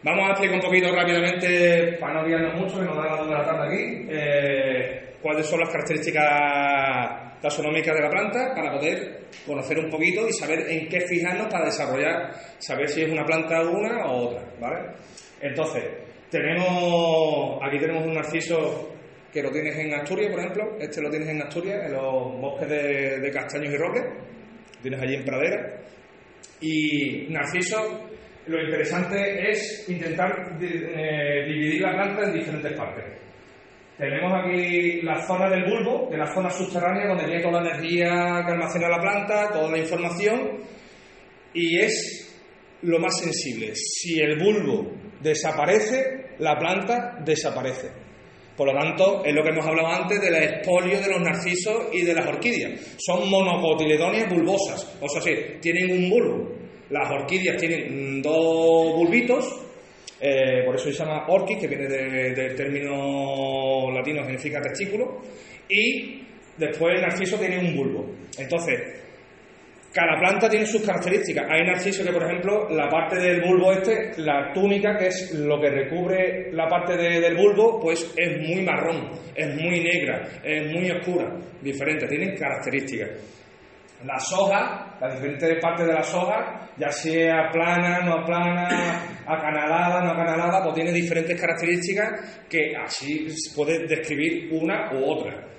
Vamos a explicar un poquito rápidamente, para no guiarnos mucho, que nos da la de la tarde aquí, eh, cuáles son las características taxonómicas de la planta para poder conocer un poquito y saber en qué fijarnos para desarrollar, saber si es una planta una o otra, ¿vale? Entonces, tenemos, aquí tenemos un narciso que lo tienes en Asturias, por ejemplo, este lo tienes en Asturias, en los bosques de, de castaños y roques, tienes allí en pradera, y Narciso, lo interesante es intentar eh, dividir la planta en diferentes partes. Tenemos aquí la zona del bulbo, es la zona subterránea donde tiene toda la energía que almacena la planta, toda la información, y es lo más sensible. Si el bulbo desaparece, la planta desaparece. Por lo tanto, es lo que hemos hablado antes del expolio de los narcisos y de las orquídeas. Son monocotiledonias bulbosas, o sea, sí, tienen un bulbo. Las orquídeas tienen dos bulbitos, eh, por eso se llama orquid, que viene de- del término latino, significa testículo, y después el narciso tiene un bulbo. Entonces, cada planta tiene sus características. Hay narcisos que, por ejemplo, la parte del bulbo este, la túnica, que es lo que recubre la parte de- del bulbo, pues es muy marrón, es muy negra, es muy oscura, diferente, tienen características. Las hojas, las diferentes partes de las hojas, ya sea plana, no plana, acanalada, no acanalada, pues tiene diferentes características que así se puede describir una u otra.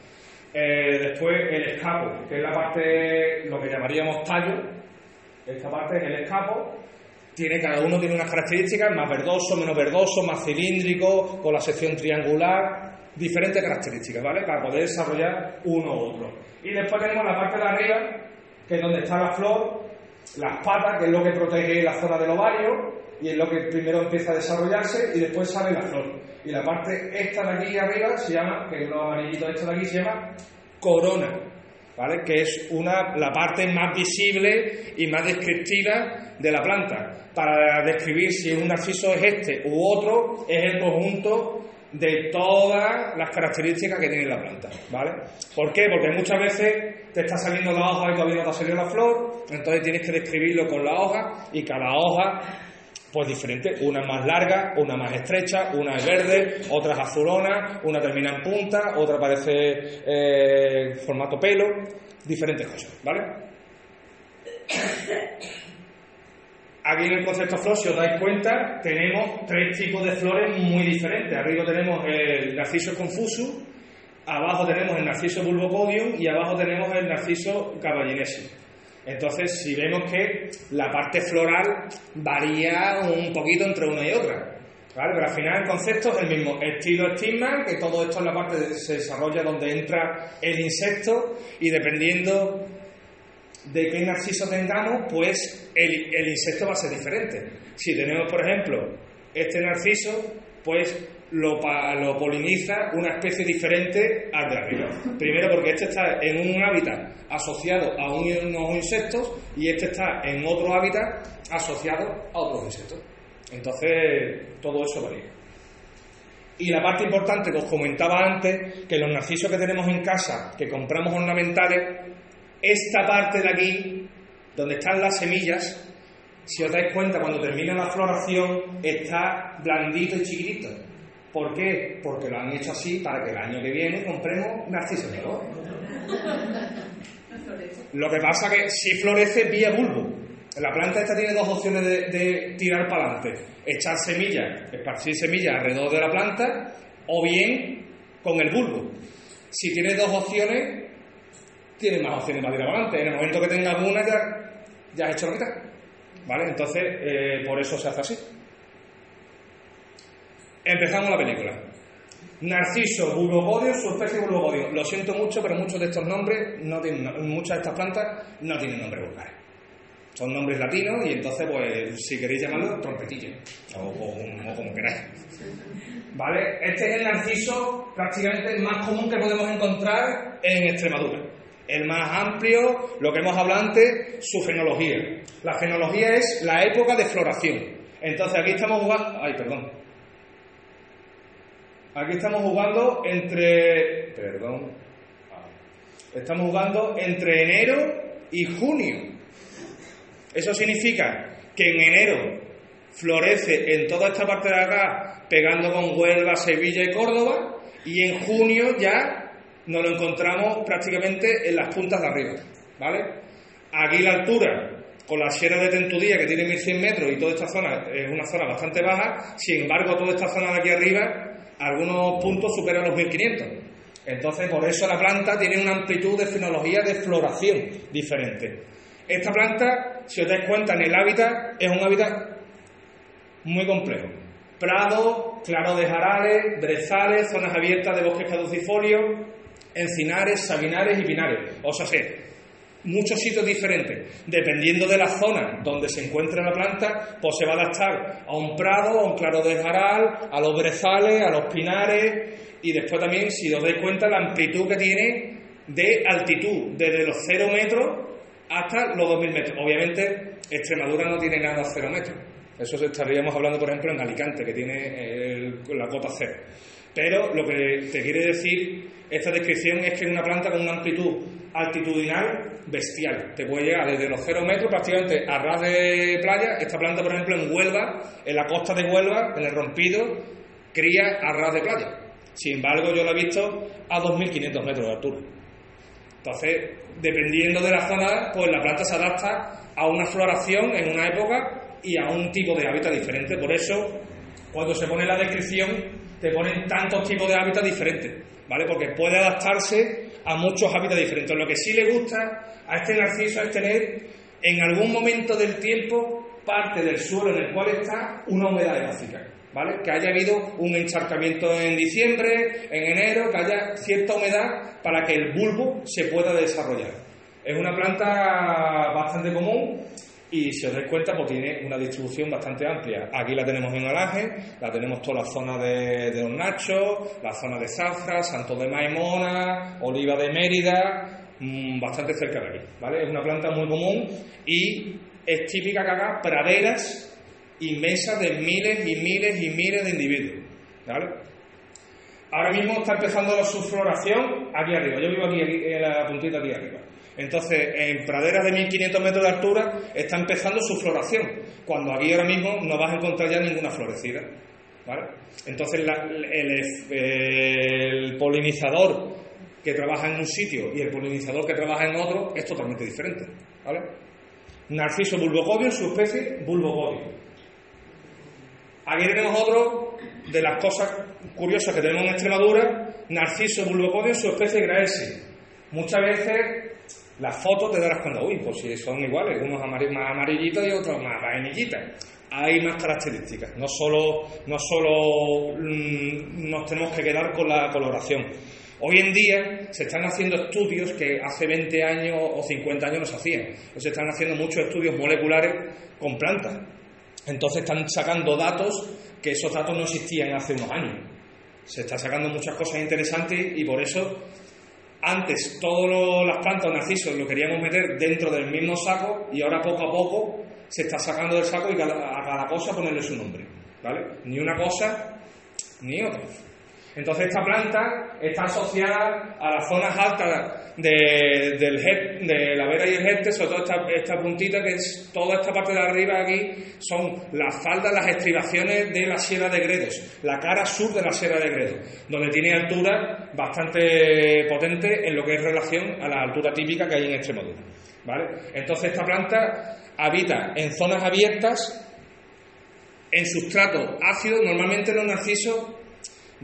Eh, después el escapo, que es la parte, lo que llamaríamos tallo. Esta parte es el escapo. Tiene, cada uno tiene unas características, más verdoso, menos verdoso, más cilíndrico, con la sección triangular, diferentes características, ¿vale? Para poder desarrollar uno u otro. Y después tenemos la parte de arriba, que es donde está la flor, las patas, que es lo que protege la zona del ovario, y es lo que primero empieza a desarrollarse, y después sale la flor. Y la parte esta de aquí arriba se llama, que es lo amarillito esto de aquí, se llama corona, ¿vale? Que es una, la parte más visible y más descriptiva de la planta. Para describir si un narciso es este u otro, es el conjunto de todas las características que tiene la planta, ¿vale? ¿Por qué? Porque muchas veces te está saliendo la hoja y todavía no te ha salido la flor, entonces tienes que describirlo con la hoja y cada hoja pues diferente, una más larga, una más estrecha, una es verde, otra es azulona, una termina en punta, otra parece eh, formato pelo, diferentes cosas, ¿vale? Aquí en el concepto flor, si os dais cuenta, tenemos tres tipos de flores muy diferentes. Arriba tenemos el Narciso confuso, abajo tenemos el Narciso bulbopodium y abajo tenemos el Narciso caballinesi. Entonces, si vemos que la parte floral varía un poquito entre una y otra. Pero al final el concepto es el mismo. Estilo estigma, que todo esto en la parte de- se desarrolla donde entra el insecto y dependiendo de qué narciso tengamos, pues el, el insecto va a ser diferente. Si tenemos, por ejemplo, este narciso, pues lo, lo poliniza una especie diferente al de arriba. Primero porque este está en un hábitat asociado a un- unos insectos y este está en otro hábitat asociado a otros insectos. Entonces, todo eso varía. Y la parte importante que os comentaba antes, que los narcisos que tenemos en casa, que compramos ornamentales, esta parte de aquí, donde están las semillas, si os dais cuenta, cuando termina la floración, está blandito y chiquitito. ¿Por qué? Porque lo han hecho así para que el año que viene compremos narcisos nuevos. Lo que pasa que si florece vía bulbo. La planta esta tiene dos opciones de, de tirar para adelante. Echar semillas, esparcir semillas alrededor de la planta, o bien con el bulbo. Si tiene dos opciones, tiene más opciones para tirar adelante. En el momento que tenga una, ya has hecho la mitad. ¿Vale? Entonces, eh, por eso se hace así. Empezamos la película. Narciso bulbopodio, su especie bulbopodio. Lo siento mucho, pero muchos de estos nombres, no tienen, muchas de estas plantas no tienen nombres vulgares. Son nombres latinos y entonces, pues, si queréis llamarlo, trompetilla. O, o- o como queráis. ¿Vale? Este es el narciso prácticamente más común que podemos encontrar en Extremadura. El más amplio, lo que hemos hablado antes, su fenología. La fenología es la época de floración. Entonces aquí estamos jugando. Ay, perdón. Aquí estamos jugando entre. Perdón. Estamos jugando entre enero y junio. Eso significa que en enero florece en toda esta parte de acá, pegando con Huelva, Sevilla y Córdoba, y en junio ya nos lo encontramos prácticamente en las puntas de arriba. ¿Vale? Aquí la altura, con la sierra de Tentudía, que tiene 1100 metros, y toda esta zona es una zona bastante baja, sin embargo, toda esta zona de aquí arriba, algunos puntos superan los 1500. Entonces, por eso la planta tiene una amplitud de fenología de floración diferente. Esta planta, si os dais cuenta, en el hábitat es un hábitat muy complejo. Prados, claros de jarales, brezales, zonas abiertas de bosques caducifolios, encinares, sabinares y pinares. O sea, muchos sitios diferentes. Dependiendo de la zona donde se encuentre la planta, pues se va a adaptar a un prado, a un claro de jaral, a los brezales, a los pinares y después también, si os dais cuenta, la amplitud que tiene de altitud, desde los 0 metros hasta los 2.000 metros. Obviamente, Extremadura no tiene nada a 0 metros. Eso estaríamos hablando, por ejemplo, en Alicante, que tiene la cota cero. Pero lo que te quiere decir esta descripción es que es una planta con una amplitud altitudinal bestial. Te puede llegar desde los 0 metros prácticamente a ras de playa. Esta planta, por ejemplo, en Huelva, en la costa de Huelva, en el rompido, cría a ras de playa. Sin embargo, yo lo he visto a 2.500 metros de altura. Entonces, dependiendo de la zona, pues la planta se adapta a una floración en una época y a un tipo de hábitat diferente. Por eso, cuando se pone la descripción, te ponen tantos tipos de hábitat diferentes, ¿vale? Porque puede adaptarse a muchos hábitats diferentes. Lo que sí le gusta a este narciso es tener en algún momento del tiempo parte del suelo en el cual está una humedad edáfica. ¿Vale? Que haya habido un encharcamiento en diciembre, en enero, que haya cierta humedad para que el bulbo se pueda desarrollar. Es una planta bastante común y si os dais cuenta, pues tiene una distribución bastante amplia. Aquí la tenemos en Alaje, la tenemos toda la zona de, de Hornacho, la zona de Zafra, Santo de Maimona, Oliva de Mérida, mm, bastante cerca de aquí. ¿vale? Es una planta muy común y es típica que haga praderas inmensas de miles y miles y miles de individuos. ¿vale? Ahora mismo está empezando la subfloración aquí arriba. Yo vivo aquí, en la puntita aquí arriba. Entonces, en praderas de 1500 metros de altura está empezando su floración, cuando aquí ahora mismo no vas a encontrar ya ninguna florecida. Entonces, el, polinizador que trabaja en un sitio y el polinizador que trabaja en otro es totalmente diferente. ¿vale? Narciso bulbocodio, su especie bulbocodio. Aquí tenemos otro de las cosas curiosas que tenemos en Extremadura, Narciso bulbocodio, su especie Graesi. Muchas veces las fotos te darás cuenta, uy, pues si son iguales, unos más amarillitos y otros más vainillitas. Hay más características, no solo, no solo mm, nos tenemos que quedar con la coloración. Hoy en día se están haciendo estudios que hace 20 años o 50 años no se hacían. Se están haciendo muchos estudios moleculares con plantas. Entonces están sacando datos que esos datos no existían hace unos años. Se están sacando muchas cosas interesantes y por eso antes todas las plantas o narcisos lo queríamos meter dentro del mismo saco y ahora poco a poco se está sacando del saco y a cada cosa ponerle su nombre. ¿Vale? Ni una cosa ni otra. Entonces esta planta está asociada a las zonas altas de, la Vera y el Jerte, sobre todo esta, esta puntita que es toda esta parte de arriba aquí, son las faldas, las estribaciones de la Sierra de Gredos, la cara sur de la Sierra de Gredos, donde tiene altura bastante potente en lo que es relación a la altura típica que hay en Extremadura. ¿vale? Entonces esta planta habita en zonas abiertas, en sustrato ácido, normalmente los narcisos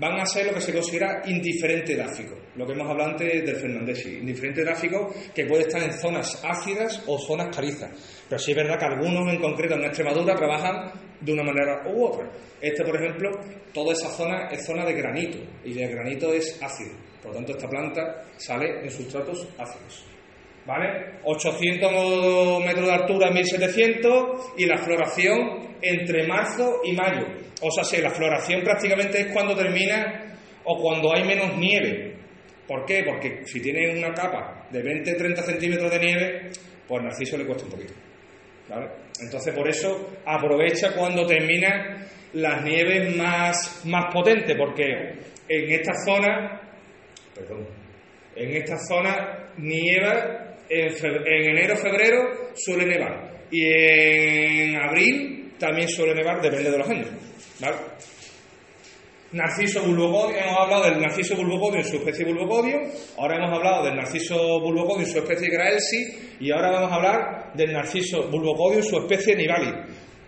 van a ser lo que se considera indiferente edáfico, lo que hemos hablado antes del Fernandesi, indiferente edáfico que puede estar en zonas ácidas o zonas calizas. Pero sí es verdad que algunos en concreto en Extremadura trabajan de una manera u otra. Este, por ejemplo, toda esa zona es zona de granito y el granito es ácido. Por lo tanto, esta planta sale en sustratos ácidos. ¿Vale? 800 metros de altura, 1700 y la floración entre marzo y mayo. O sea, sí, la floración prácticamente es cuando termina o cuando hay menos nieve. ¿Por qué? Porque si tiene una capa de 20-30 centímetros de nieve, pues Narciso le cuesta un poquito. Entonces, por eso aprovecha cuando termina las nieves más, más potentes, porque en esta zona, perdón, en esta zona nieva en, en enero, febrero suele nevar y en abril también suele nevar, depende de los años. ¿vale? Narciso bulbopodio, hemos hablado del narciso bulbopodio en su especie bulbopodio, ahora hemos hablado del narciso bulbopodio en su especie graelsi y ahora vamos a hablar del narciso bulbopodio en su especie nivali.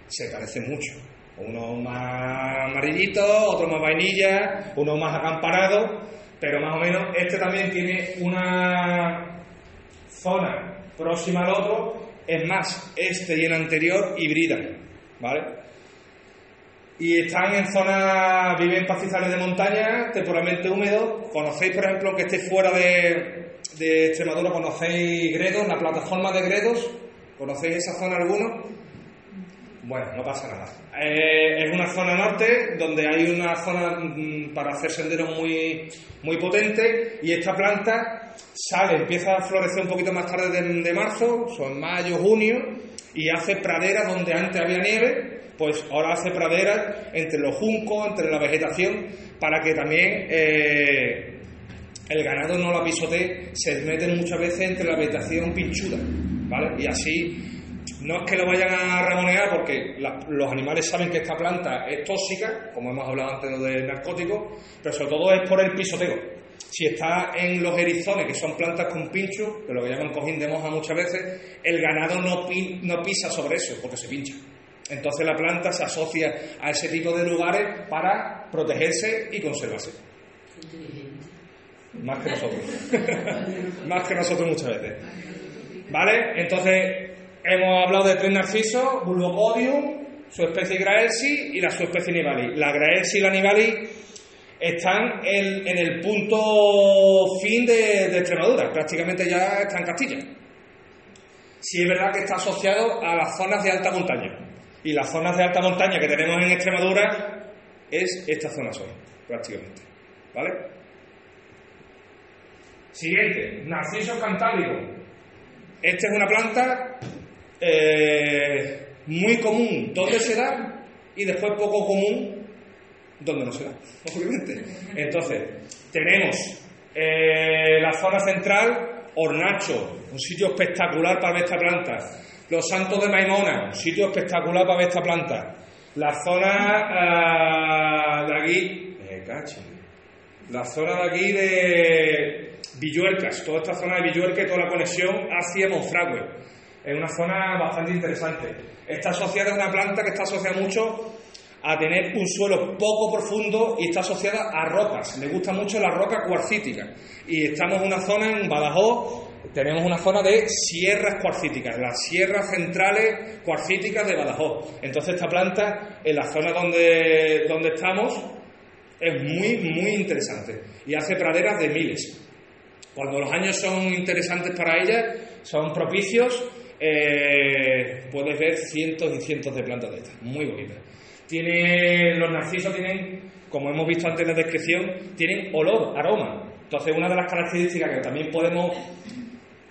Se parecen mucho, uno más amarillito, otro más vainilla, uno más acamparado, pero más o menos este también tiene una zona próxima al otro, es más, este y el anterior hibridan, ¿vale? Y están en zonas, viven en pastizales de montaña, temporalmente húmedos. ¿Conocéis, por ejemplo, que estéis fuera de, de Extremadura, conocéis Gredos, la plataforma de Gredos? ¿Conocéis esa zona alguno? Bueno, no pasa nada. Eh, es una zona norte donde hay una zona mm, para hacer senderos muy, muy potente y esta planta sale, empieza a florecer un poquito más tarde de, de marzo, son mayo, junio, y hace praderas donde antes había nieve, pues ahora hace praderas entre los juncos, entre la vegetación, para que también eh, el ganado no la pisotee, se meten muchas veces entre la vegetación pinchuda, ¿vale? Y así no es que lo vayan a ramonear porque los animales saben que esta planta es tóxica, como hemos hablado antes de narcóticos, pero sobre todo es por el pisoteo. Si está en los erizones, que son plantas con pincho, que lo que llaman cojín de moja muchas veces, el ganado no, pi- no pisa sobre eso porque se pincha. Entonces la planta se asocia a ese tipo de lugares para protegerse y conservarse. Más que nosotros. Más que nosotros muchas veces. ¿Vale? Entonces, hemos hablado de tres narcisos, Bulbopodium, su especie Graelsi y la subespecie Nivali. La Graelsi y la Nivali están en, el punto fin de, de Extremadura, prácticamente ya está en Castilla. Sí es verdad que está asociado a las zonas de alta montaña. Y las zonas de alta montaña que tenemos en Extremadura es esta zona sola, prácticamente. ¿Vale? Siguiente, Narciso cantábrico. Esta es una planta eh, muy común donde se da y después poco común donde no se da, obviamente. Entonces, tenemos eh, la zona central, Hornacho, un sitio espectacular para ver esta planta. Los Santos de Maimona, un sitio espectacular para ver esta planta. La zona ah, de aquí, cacho, la zona de aquí de Villuercas, toda esta zona de Villuerca y toda la conexión hacia Monfragüe. Es una zona bastante interesante. Está asociada a una planta que está asociada mucho a tener un suelo poco profundo y está asociada a rocas. Le gusta mucho la roca cuarcítica. Y estamos en una zona en Badajoz, tenemos una zona de sierras cuarcíticas, las sierras centrales cuarcíticas de Badajoz. Entonces esta planta, en la zona donde, donde estamos, es muy, muy interesante. Y hace praderas de miles. Cuando los años son interesantes para ella, son propicios, eh, puedes ver cientos y cientos de plantas de estas, muy bonitas. Tiene, los narcisos tienen, como hemos visto antes en la descripción, tienen olor, aroma. Entonces, una de las características que también podemos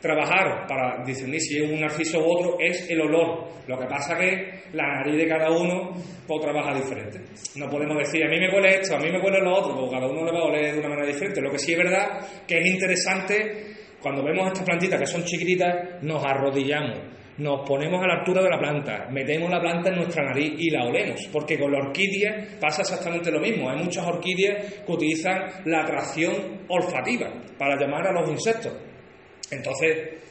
trabajar para discernir si es un narciso u otro es el olor. Lo que pasa que la nariz de cada uno pues, trabaja diferente. No podemos decir, a mí me huele esto, a mí me huele lo otro, porque cada uno le va a oler de una manera diferente. Lo que sí es verdad que es interesante, cuando vemos estas plantitas que son chiquititas, nos arrodillamos, nos ponemos a la altura de la planta, metemos la planta en nuestra nariz y la olemos, porque con la orquídea pasa exactamente lo mismo. Hay muchas orquídeas que utilizan la atracción olfativa para llamar a los insectos. Entonces,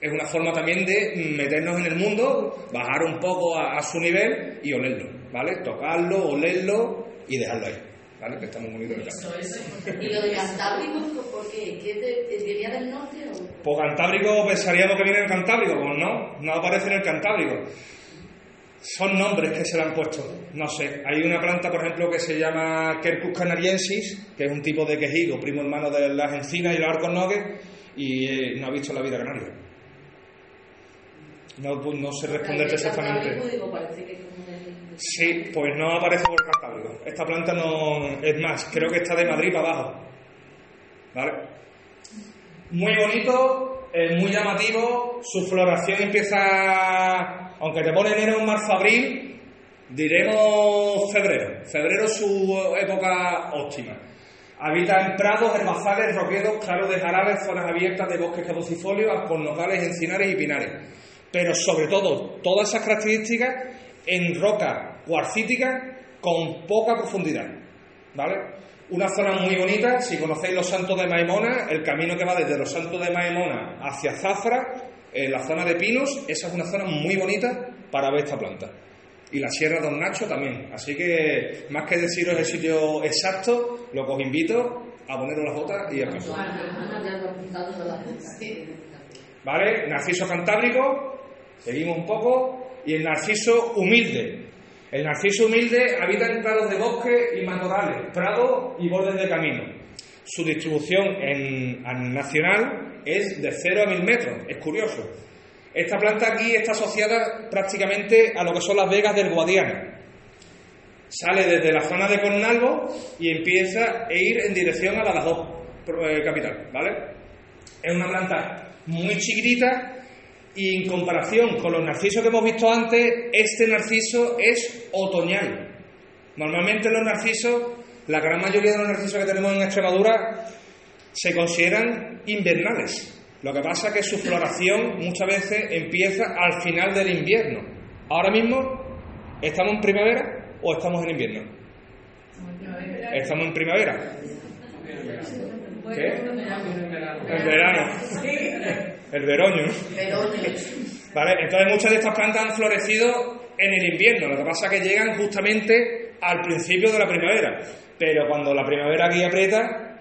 es una forma también de meternos en el mundo, bajar un poco a, a su nivel y olerlo, ¿vale? Tocarlo, olerlo y dejarlo ahí, ¿vale? Que está muy bonito el Cantábrico. Eso, eso. ¿Y lo de Cantábrico, por qué? ¿Qué te, venía del norte o...? Pues Cantábrico pensaríamos que viene del Cantábrico, pues no, no aparece en el Cantábrico. Son nombres que se le han puesto, no sé. Hay una planta, por ejemplo, que se llama Quercus canariensis, que es un tipo de quejigo, primo hermano de las encinas y los arconogues, y eh, no ha visto la vida canaria. No, pues, no sé responderte exactamente. Sí, pues no aparece por el Cantábrico. Esta planta no es más, creo que está de Madrid para abajo. ¿Vale? Muy bonito, muy llamativo. Su floración empieza, aunque te pone enero, marzo, abril, diremos febrero. Febrero es su época óptima. Habita en prados, herbazales, roquedos, claros de jarales, zonas abiertas de bosques caducifolios, alcornocales, encinares y pinares. Pero sobre todo, todas esas características en roca cuarcítica con poca profundidad. ¿Vale? Una zona muy bonita, si conocéis los Santos de Maimona, el camino que va desde los Santos de Maimona hacia Zafra, en la zona de Pinos, esa es una zona muy bonita para ver esta planta. Y la Sierra Don Nacho también. Así que, más que deciros el sitio exacto, lo que os invito a poneros las botas y a cosas. ¿Vale? Narciso cantábrico, seguimos un poco, y el narciso humilde. El narciso humilde habita en prados de bosque y matorrales, prados y bordes de camino. Su distribución en, nacional es de 0 a 1000 metros, es curioso. Esta planta aquí está asociada prácticamente a lo que son las vegas del Guadiana. Sale desde la zona de Cornalvo y empieza a ir en dirección a Badajoz, pro- eh, capital, ¿vale? Es una planta muy chiquitita y en comparación con los narcisos que hemos visto antes, este narciso es otoñal. Normalmente los narcisos, la gran mayoría de los narcisos que tenemos en Extremadura se consideran invernales. Lo que pasa es que su floración muchas veces empieza al final del invierno. Ahora mismo, ¿estamos en primavera o estamos en invierno? Estamos en primavera. ¿Qué? El verano. El veroño. ¿Vale? Entonces muchas de estas plantas han florecido en el invierno, lo que pasa es que llegan justamente al principio de la primavera, pero cuando la primavera aquí aprieta,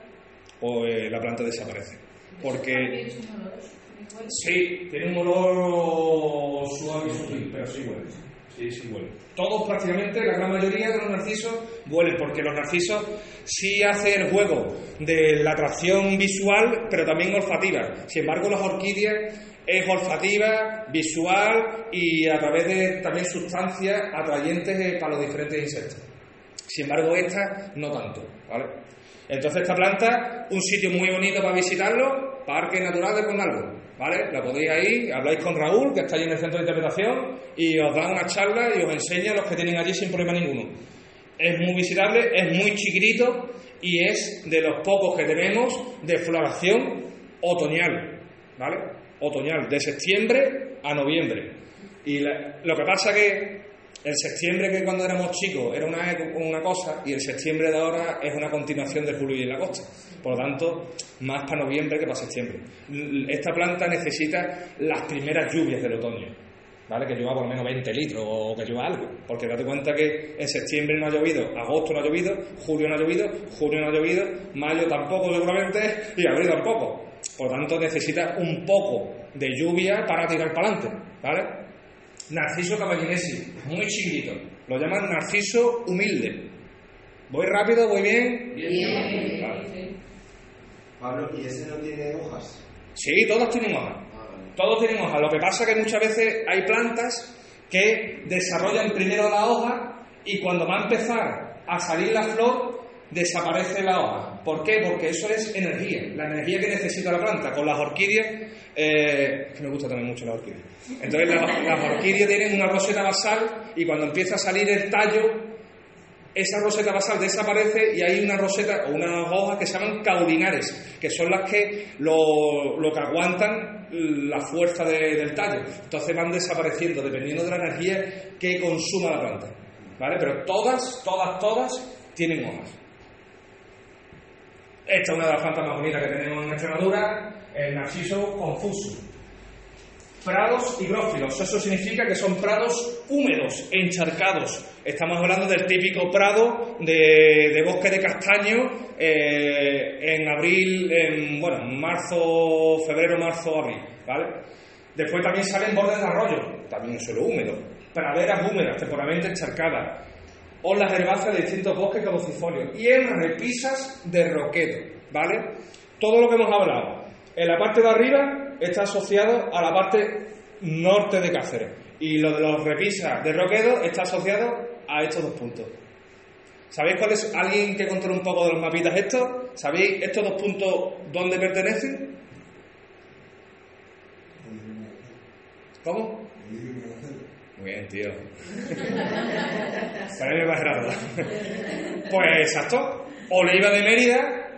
pues la planta desaparece. Porque sí, tiene un olor suave y sutil, pero sí huele. Todos prácticamente, la gran mayoría de los narcisos huelen, porque los narcisos sí hacen el juego de la atracción visual, pero también olfativa. Sin embargo, las orquídeas es olfativa, visual y a través de también sustancias atrayentes eh, para los diferentes insectos. Sin embargo, esta no tanto, ¿vale? Entonces esta planta, un sitio muy bonito para visitarlo, Parque Natural de Conalvo, ¿vale? La podéis ahí, habláis con Raúl, que está allí en el centro de interpretación, y os da una charla y os enseña los que tienen allí sin problema ninguno. Es muy visitable, es muy chiquitito y es de los pocos que tenemos de floración otoñal, ¿vale? Otoñal, de septiembre a noviembre. Y lo que pasa que el septiembre que cuando éramos chicos era una, una cosa y el septiembre de ahora es una continuación de julio y la agosto. Por lo tanto, más para noviembre que para septiembre. Esta planta necesita las primeras lluvias del otoño. ¿Vale? Que llueva por lo menos 20 litros o que llueva algo. Porque date cuenta que en septiembre no ha llovido, agosto no ha llovido, julio no ha llovido, junio no ha llovido, mayo tampoco seguramente y abril tampoco. Por lo tanto, necesita un poco de lluvia para tirar para adelante. ¿Vale? Narciso caballinesi, muy chiquitito. Lo llaman narciso humilde. ¿Voy rápido? ¿Voy bien? Bien. Vale. Pablo, ¿y ese no tiene hojas? Sí, todos tienen hojas. Ah, vale. Todos tienen hojas. Lo que pasa es que muchas veces hay plantas que desarrollan primero la hoja y cuando va a empezar a salir la flor, desaparece la hoja. ¿Por qué? Porque eso es energía, la energía que necesita la planta. Con las orquídeas, eh, que me gusta también mucho las orquídeas. Entonces las, orquídeas tienen una roseta basal y cuando empieza a salir el tallo, esa roseta basal desaparece y hay una roseta o unas hojas que se llaman caulinares, que son las que lo, que aguantan la fuerza de- del tallo. Entonces van desapareciendo dependiendo de la energía que consuma la planta. ¿Vale? Pero todas, todas, todas tienen hojas. Esta es una de las plantas más bonitas que tenemos en Extremadura, el narciso confuso. Prados higrófilos, eso significa que son prados húmedos, encharcados. Estamos hablando del típico prado de, bosque de castaño eh, en abril, en, bueno, en marzo, febrero, marzo, abril, ¿vale? Después también salen bordes de arroyo, también suelo húmedo, praderas húmedas, temporalmente encharcadas, olas herbáceas de distintos bosques caducifolios y en repisas de roquedo, ¿vale? Todo lo que hemos hablado en la parte de arriba está asociado a la parte norte de Cáceres y lo de los repisas de roquedo está asociado a estos dos puntos. ¿Sabéis cuál es? ¿Alguien que controle un poco de los mapitas estos? ¿Sabéis estos dos puntos dónde pertenecen? ¿Cómo? Bien, tío. Para mí va a Pues exacto. Oliva de Mérida,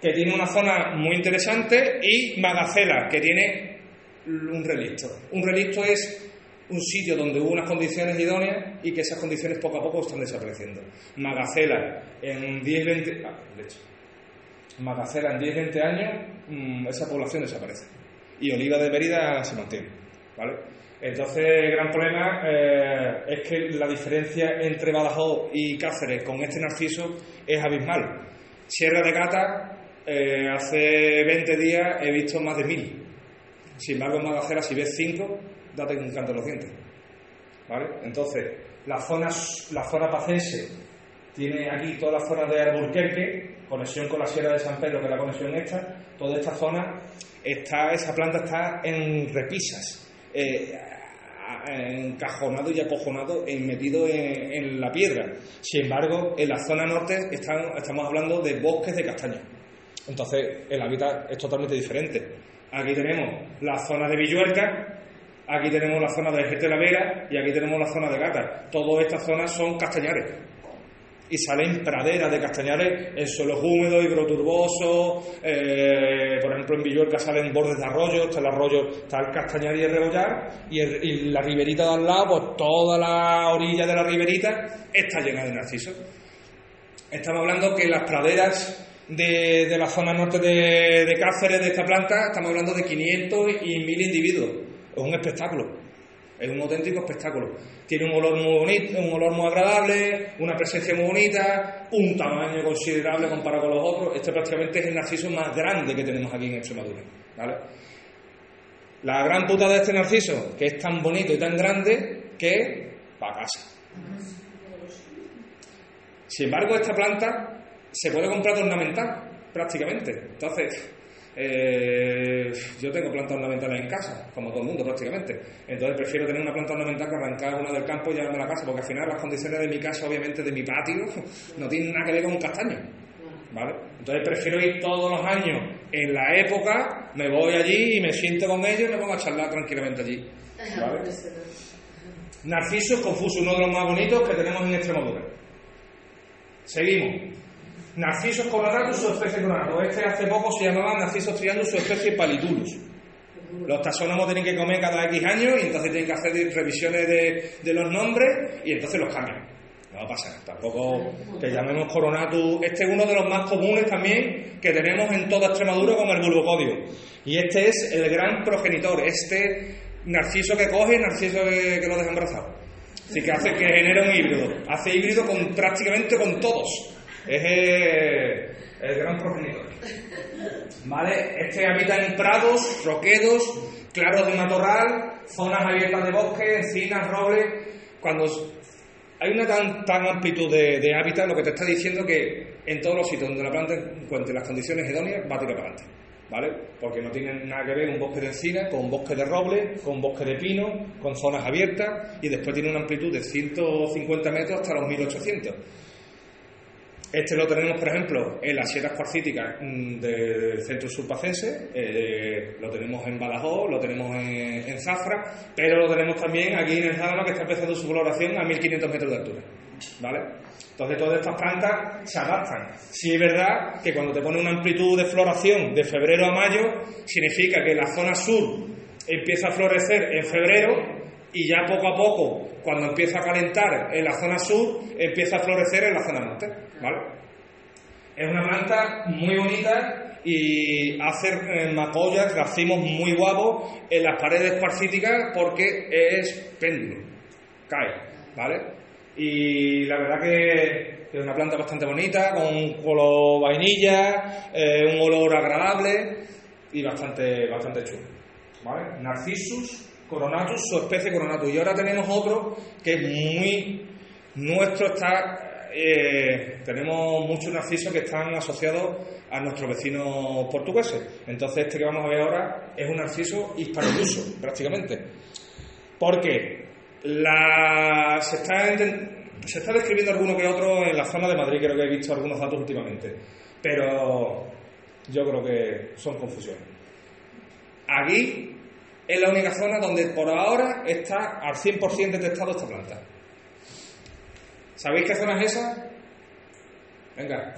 que tiene una zona muy interesante, y Magacela, que tiene un relicto. Un relicto es un sitio donde hubo unas condiciones idóneas y que esas condiciones poco a poco están desapareciendo. Magacela, en 10-20 ah, de hecho, Magacela en 10-20 años, mm, esa población desaparece. Y Oliva de Mérida se mantiene. ¿vale? Entonces, el gran problema eh, es que la diferencia entre Badajoz y Cáceres con este narciso es abismal. Sierra de Cata, eh, hace 20 días he visto más de mil. Sin embargo, en Magacela, si ves 5, date un canto en los dientes. ¿Vale? Entonces, la zona, la zona pacense tiene aquí toda la zona de Alburquerque, conexión con la Sierra de San Pedro, que es la conexión esta. Toda esta zona, está, esa planta está en repisas. Eh, encajonado y acojonado y metido en, la piedra. Sin embargo, en la zona norte estamos hablando de bosques de castaño. Entonces, el hábitat es totalmente diferente. Aquí tenemos la zona de Villuerca, aquí tenemos la zona de Gete la Vera y aquí tenemos la zona de Gata. Todas estas zonas son castañares. Y salen praderas de castañares en suelos húmedos, hidroturbosos. Eh, por ejemplo, en Villuerca salen bordes de arroyos, está el arroyo, está el castañar y el rebollar. Y, la riberita de al lado, pues toda la orilla de la riberita está llena de narcisos. Estamos hablando que las praderas de, de la zona norte de, de Cáceres, de esta planta, estamos hablando de 500 y 1000 individuos. Es un espectáculo. Es un auténtico espectáculo. Tiene un olor muy bonito, un olor muy agradable, una presencia muy bonita, un tamaño considerable comparado con los otros. Este prácticamente es el narciso más grande que tenemos aquí en Extremadura. ¿vale? La gran puta de este narciso, que es tan bonito y tan grande, que para casa. Sin embargo, esta planta se puede comprar ornamental, prácticamente. Entonces, eh, yo tengo plantas ornamentales en casa, como todo el mundo prácticamente. Entonces prefiero tener una planta ornamental que arrancar una del campo y llevarme a la casa, porque al final las condiciones de mi casa, obviamente de mi patio, no tienen nada que ver con un castaño. ¿Vale? Entonces prefiero ir todos los años en la época, me voy allí y me siento con ellos y me pongo a charlar tranquilamente allí. ¿Vale? Narciso confuso, uno de los más bonitos que tenemos en Extremadura. Seguimos. Narcisos coloratus, su especie coloratus. Este hace poco se llamaba Narcisos triandus, su especie palitulus. Los taxónomos tienen que comer cada X años y entonces tienen que hacer revisiones de, de los nombres y entonces los cambian. No va a pasar, tampoco que llamemos coronatus. Este es uno de los más comunes también que tenemos en toda Extremadura con el bulbocodio. Y este es el gran progenitor, este narciso que coge narciso que, que lo deja embarazado. Así que hace que genera un híbrido. Hace híbrido con prácticamente con todos. Es el, el gran progenitor. ¿Vale? Este habita en prados, roquedos, claros de matorral, zonas abiertas de bosque, encinas, robles. Cuando hay una tan, tan amplitud de, de hábitat, lo que te está diciendo que en todos los sitios donde la planta encuentre las condiciones idóneas, va a tirar para adelante. ¿Vale? Porque no tienen nada que ver un bosque de encina con un bosque de roble, con un bosque de pino, con zonas abiertas y después tiene una amplitud de 150 metros hasta los 1800. Este lo tenemos, por ejemplo, en las sierras cuarcíticas mm, del centro surpacense, eh, lo tenemos en Badajoz, lo tenemos en, en Zafra, pero lo tenemos también aquí en el Záramo, que está empezando su floración a 1500 metros de altura. ¿Vale? Entonces, todas estas plantas se adaptan. Sí es verdad que cuando te pone una amplitud de floración de febrero a mayo, significa que la zona sur empieza a florecer en febrero y ya poco a poco, cuando empieza a calentar en la zona sur, empieza a florecer en la zona norte. ¿Vale? Es una planta muy bonita y hace eh, macollas, racimos muy guapos en las paredes parcíticas porque es péndulo, cae, ¿vale? Y la verdad que es una planta bastante bonita, con un color vainilla, eh, un olor agradable y bastante, bastante chulo, ¿vale? Coronatus, su especie coronatus. Y ahora tenemos otro que es muy nuestro, está, eh, tenemos muchos narcisos que están asociados a nuestros vecinos portugueses. Entonces este que vamos a ver ahora es un narciso hispanoluso, prácticamente. Porque la, se, está, se está describiendo alguno que otro en la zona de Madrid, creo que he visto algunos datos últimamente. Pero yo creo que son confusiones. Aquí es la única zona donde por ahora está al 100% detectado esta planta. ¿Sabéis qué zona es esa? Venga,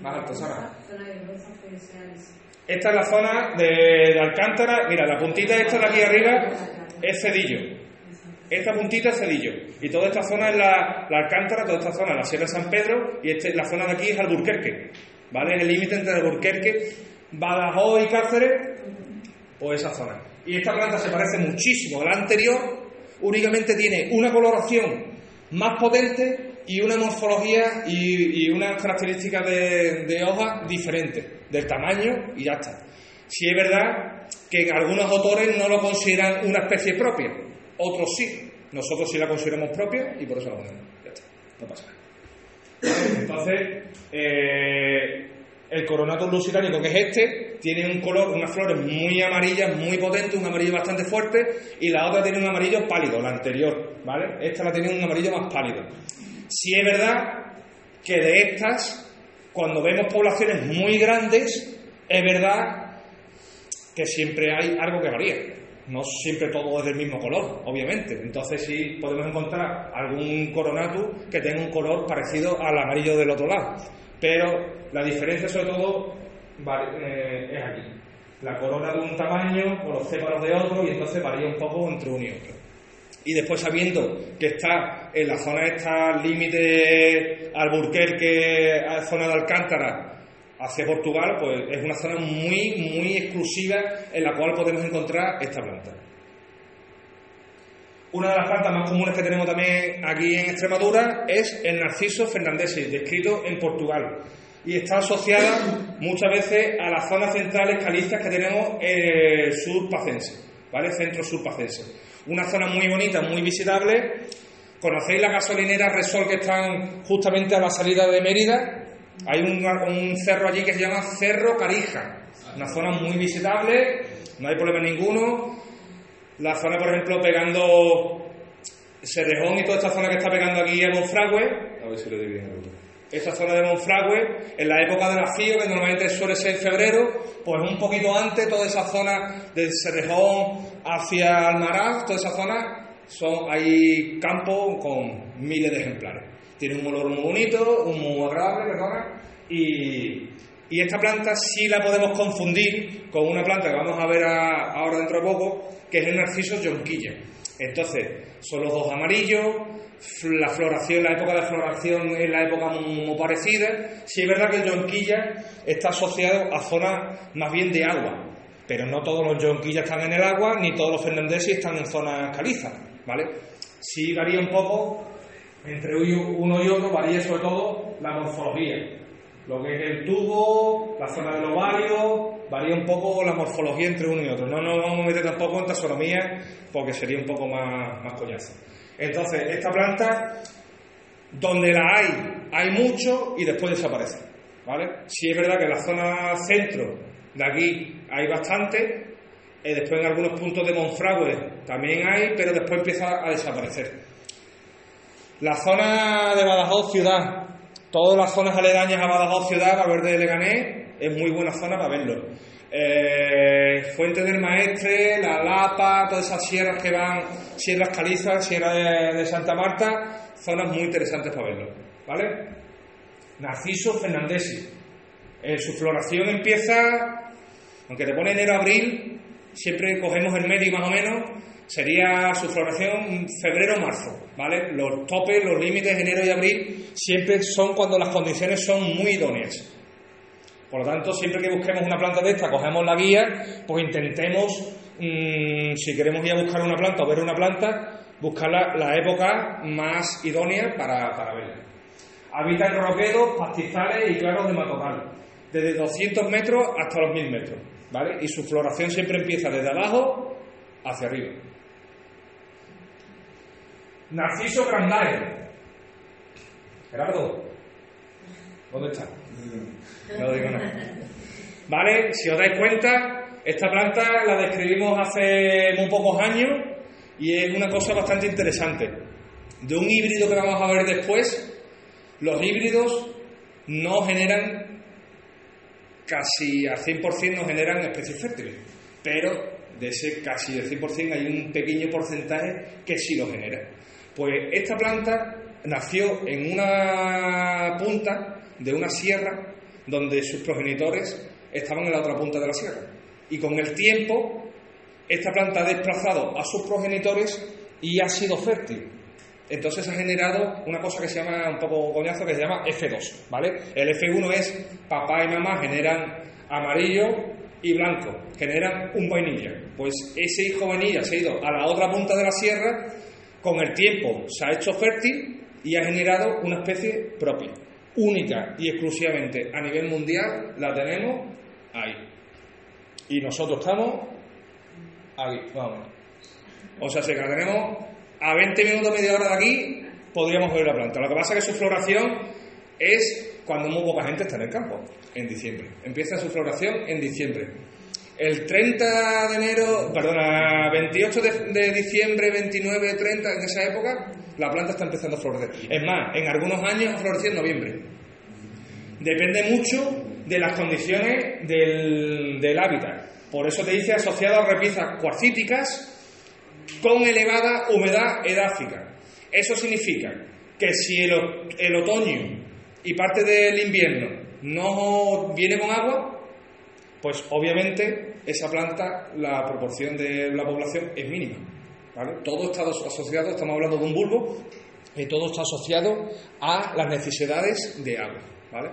más alto, Sara. Esta es la zona de, de Alcántara. Mira, la puntita esta de aquí arriba es Cedillo. Esta puntita es Cedillo. Y toda esta zona es la, la Alcántara, toda esta zona es la Sierra de San Pedro y este, la zona de aquí es Alburquerque. ¿Vale? Es el límite entre Alburquerque, Badajoz y Cáceres, pues esa zona. Y esta planta se parece muchísimo a la anterior, únicamente tiene una coloración más potente y una morfología y, y unas características de, de hojas diferentes, del tamaño y ya está. Si es verdad que algunos autores no lo consideran una especie propia, otros sí. Nosotros sí la consideramos propia y por eso la ponemos. Ya está, no pasa nada. Entonces, eh, el coronato lusitánico, que es este, tiene un color, unas flores muy amarillas, muy potentes, un amarillo bastante fuerte, y la otra tiene un amarillo pálido, la anterior, ¿vale? Esta la tiene un amarillo más pálido. Si es verdad que de estas, cuando vemos poblaciones muy grandes, es verdad que siempre hay algo que varía. No siempre todo es del mismo color, obviamente. Entonces sí podemos encontrar algún coronatus que tenga un color parecido al amarillo del otro lado. Pero la diferencia sobre todo eh, es aquí. La corona de un tamaño o los céparos de otro y entonces varía un poco entre uno y otro. Y después sabiendo que está en la zona esta límite Alburquerque, a zona de Alcántara, hacia Portugal, pues es una zona muy, muy exclusiva en la cual podemos encontrar esta planta. Una de las plantas más comunes que tenemos también aquí en Extremadura es el Narciso fernandesi, descrito en Portugal. Y está asociada muchas veces a las zonas centrales calizas que tenemos en el sur pacense, ¿vale? Centro sur pacense. Una zona muy bonita, muy visitable. ¿Conocéis las gasolineras Resol que están justamente a la salida de Mérida? Hay un, un cerro allí que se llama Cerro Carija, una zona muy visitable, no hay problema ninguno. La zona, por ejemplo, pegando Cerrejón y toda esta zona que está pegando aquí a Monfragüe, a ver si lo. Esta zona de Monfragüe, en la época del afío, que normalmente suele ser en febrero, pues un poquito antes, toda esa zona de Cerrejón hacia Almaraz, toda esa zona, son, hay campos con miles de ejemplares. Tiene un olor muy bonito, un muy agradable, perdona, y, y esta planta sí la podemos confundir con una planta que vamos a ver a- ahora dentro de poco, que es el narciso yonquilla. Entonces, son los dos amarillos, la floración, la época de floración es la época muy, parecida. Sí es verdad que el yonquilla está asociado a zonas más bien de agua, pero no todos los yonquillas están en el agua, ni todos los fernandesi están en zonas calizas, ¿vale? Sí varía un poco entre uno y otro, varía sobre todo la morfología. Lo que es el tubo, la zona del ovario, varía un poco la morfología entre uno y otro. No nos vamos a meter tampoco en taxonomía porque sería un poco más, más coñazo. Entonces, esta planta, donde la hay, hay mucho y después desaparece. ¿Vale? Sí es verdad que en la zona centro de aquí hay bastante, eh, después en algunos puntos de Monfragüe también hay, pero después empieza a desaparecer. La zona de Badajoz ciudad, todas las zonas aledañas a Badajoz ciudad, Valverde de Leganés, es muy buena zona para verlo. Eh, Fuente del Maestre, La Lapa, todas esas sierras que van, sierras calizas, sierra de, Santa Marta, zonas muy interesantes para verlo. ¿Vale? Narciso fernandesi. Eh, su floración empieza, aunque te pone enero-abril, siempre cogemos el medio más o menos, sería su floración febrero-marzo, ¿vale? Los topes, los límites enero y abril siempre son cuando las condiciones son muy idóneas. Por lo tanto, siempre que busquemos una planta de esta, cogemos la guía, pues intentemos, mm, si queremos ir a buscar una planta o ver una planta, buscar la, época más idónea para, para verla. Habita en roquedos, pastizales y claros de matorral, desde 200 metros hasta los 1000 metros, ¿vale? Y su floración siempre empieza desde abajo hacia arriba. Narciso grandae. Gerardo, ¿dónde está? No digo nada. ¿Vale? Si os dais cuenta, esta planta la describimos hace muy pocos años y es una cosa bastante interesante. De un híbrido que vamos a ver después, los híbridos no generan, casi al 100% no generan especies fértiles, pero de ese casi del 100% hay un pequeño porcentaje que sí lo genera. Pues esta planta nació en una punta de una sierra donde sus progenitores estaban en la otra punta de la sierra. Y con el tiempo, esta planta ha desplazado a sus progenitores y ha sido fértil. Entonces ha generado una cosa que se llama un poco coñazo, que se llama F2, ¿vale? El F1 es papá y mamá generan amarillo y blanco, generan un vainilla. Pues ese hijo vainilla se ha ido a la otra punta de la sierra, con el tiempo se ha hecho fértil y ha generado una especie propia, única y exclusivamente a nivel mundial, la tenemos ahí. Y nosotros estamos aquí, vamos. O sea, si la tenemos a 20 minutos, media hora de aquí, podríamos ver la planta. Lo que pasa es que su floración es cuando muy poca gente está en el campo, en diciembre. Empieza su floración en diciembre. El 30 de enero, perdona, 28 de, diciembre, 29, 30, en esa época, la planta está empezando a florecer. Es más, en algunos años ha florecido en noviembre. Depende mucho de las condiciones del, del hábitat. Por eso te dice asociado a repisas cuarcíticas con elevada humedad edáfica. Eso significa que si el, el otoño y parte del invierno no viene con agua, pues obviamente esa planta, la proporción de la población es mínima. ¿vale? Todo está asociado, estamos hablando de un bulbo, y todo está asociado a las necesidades de agua. ¿vale?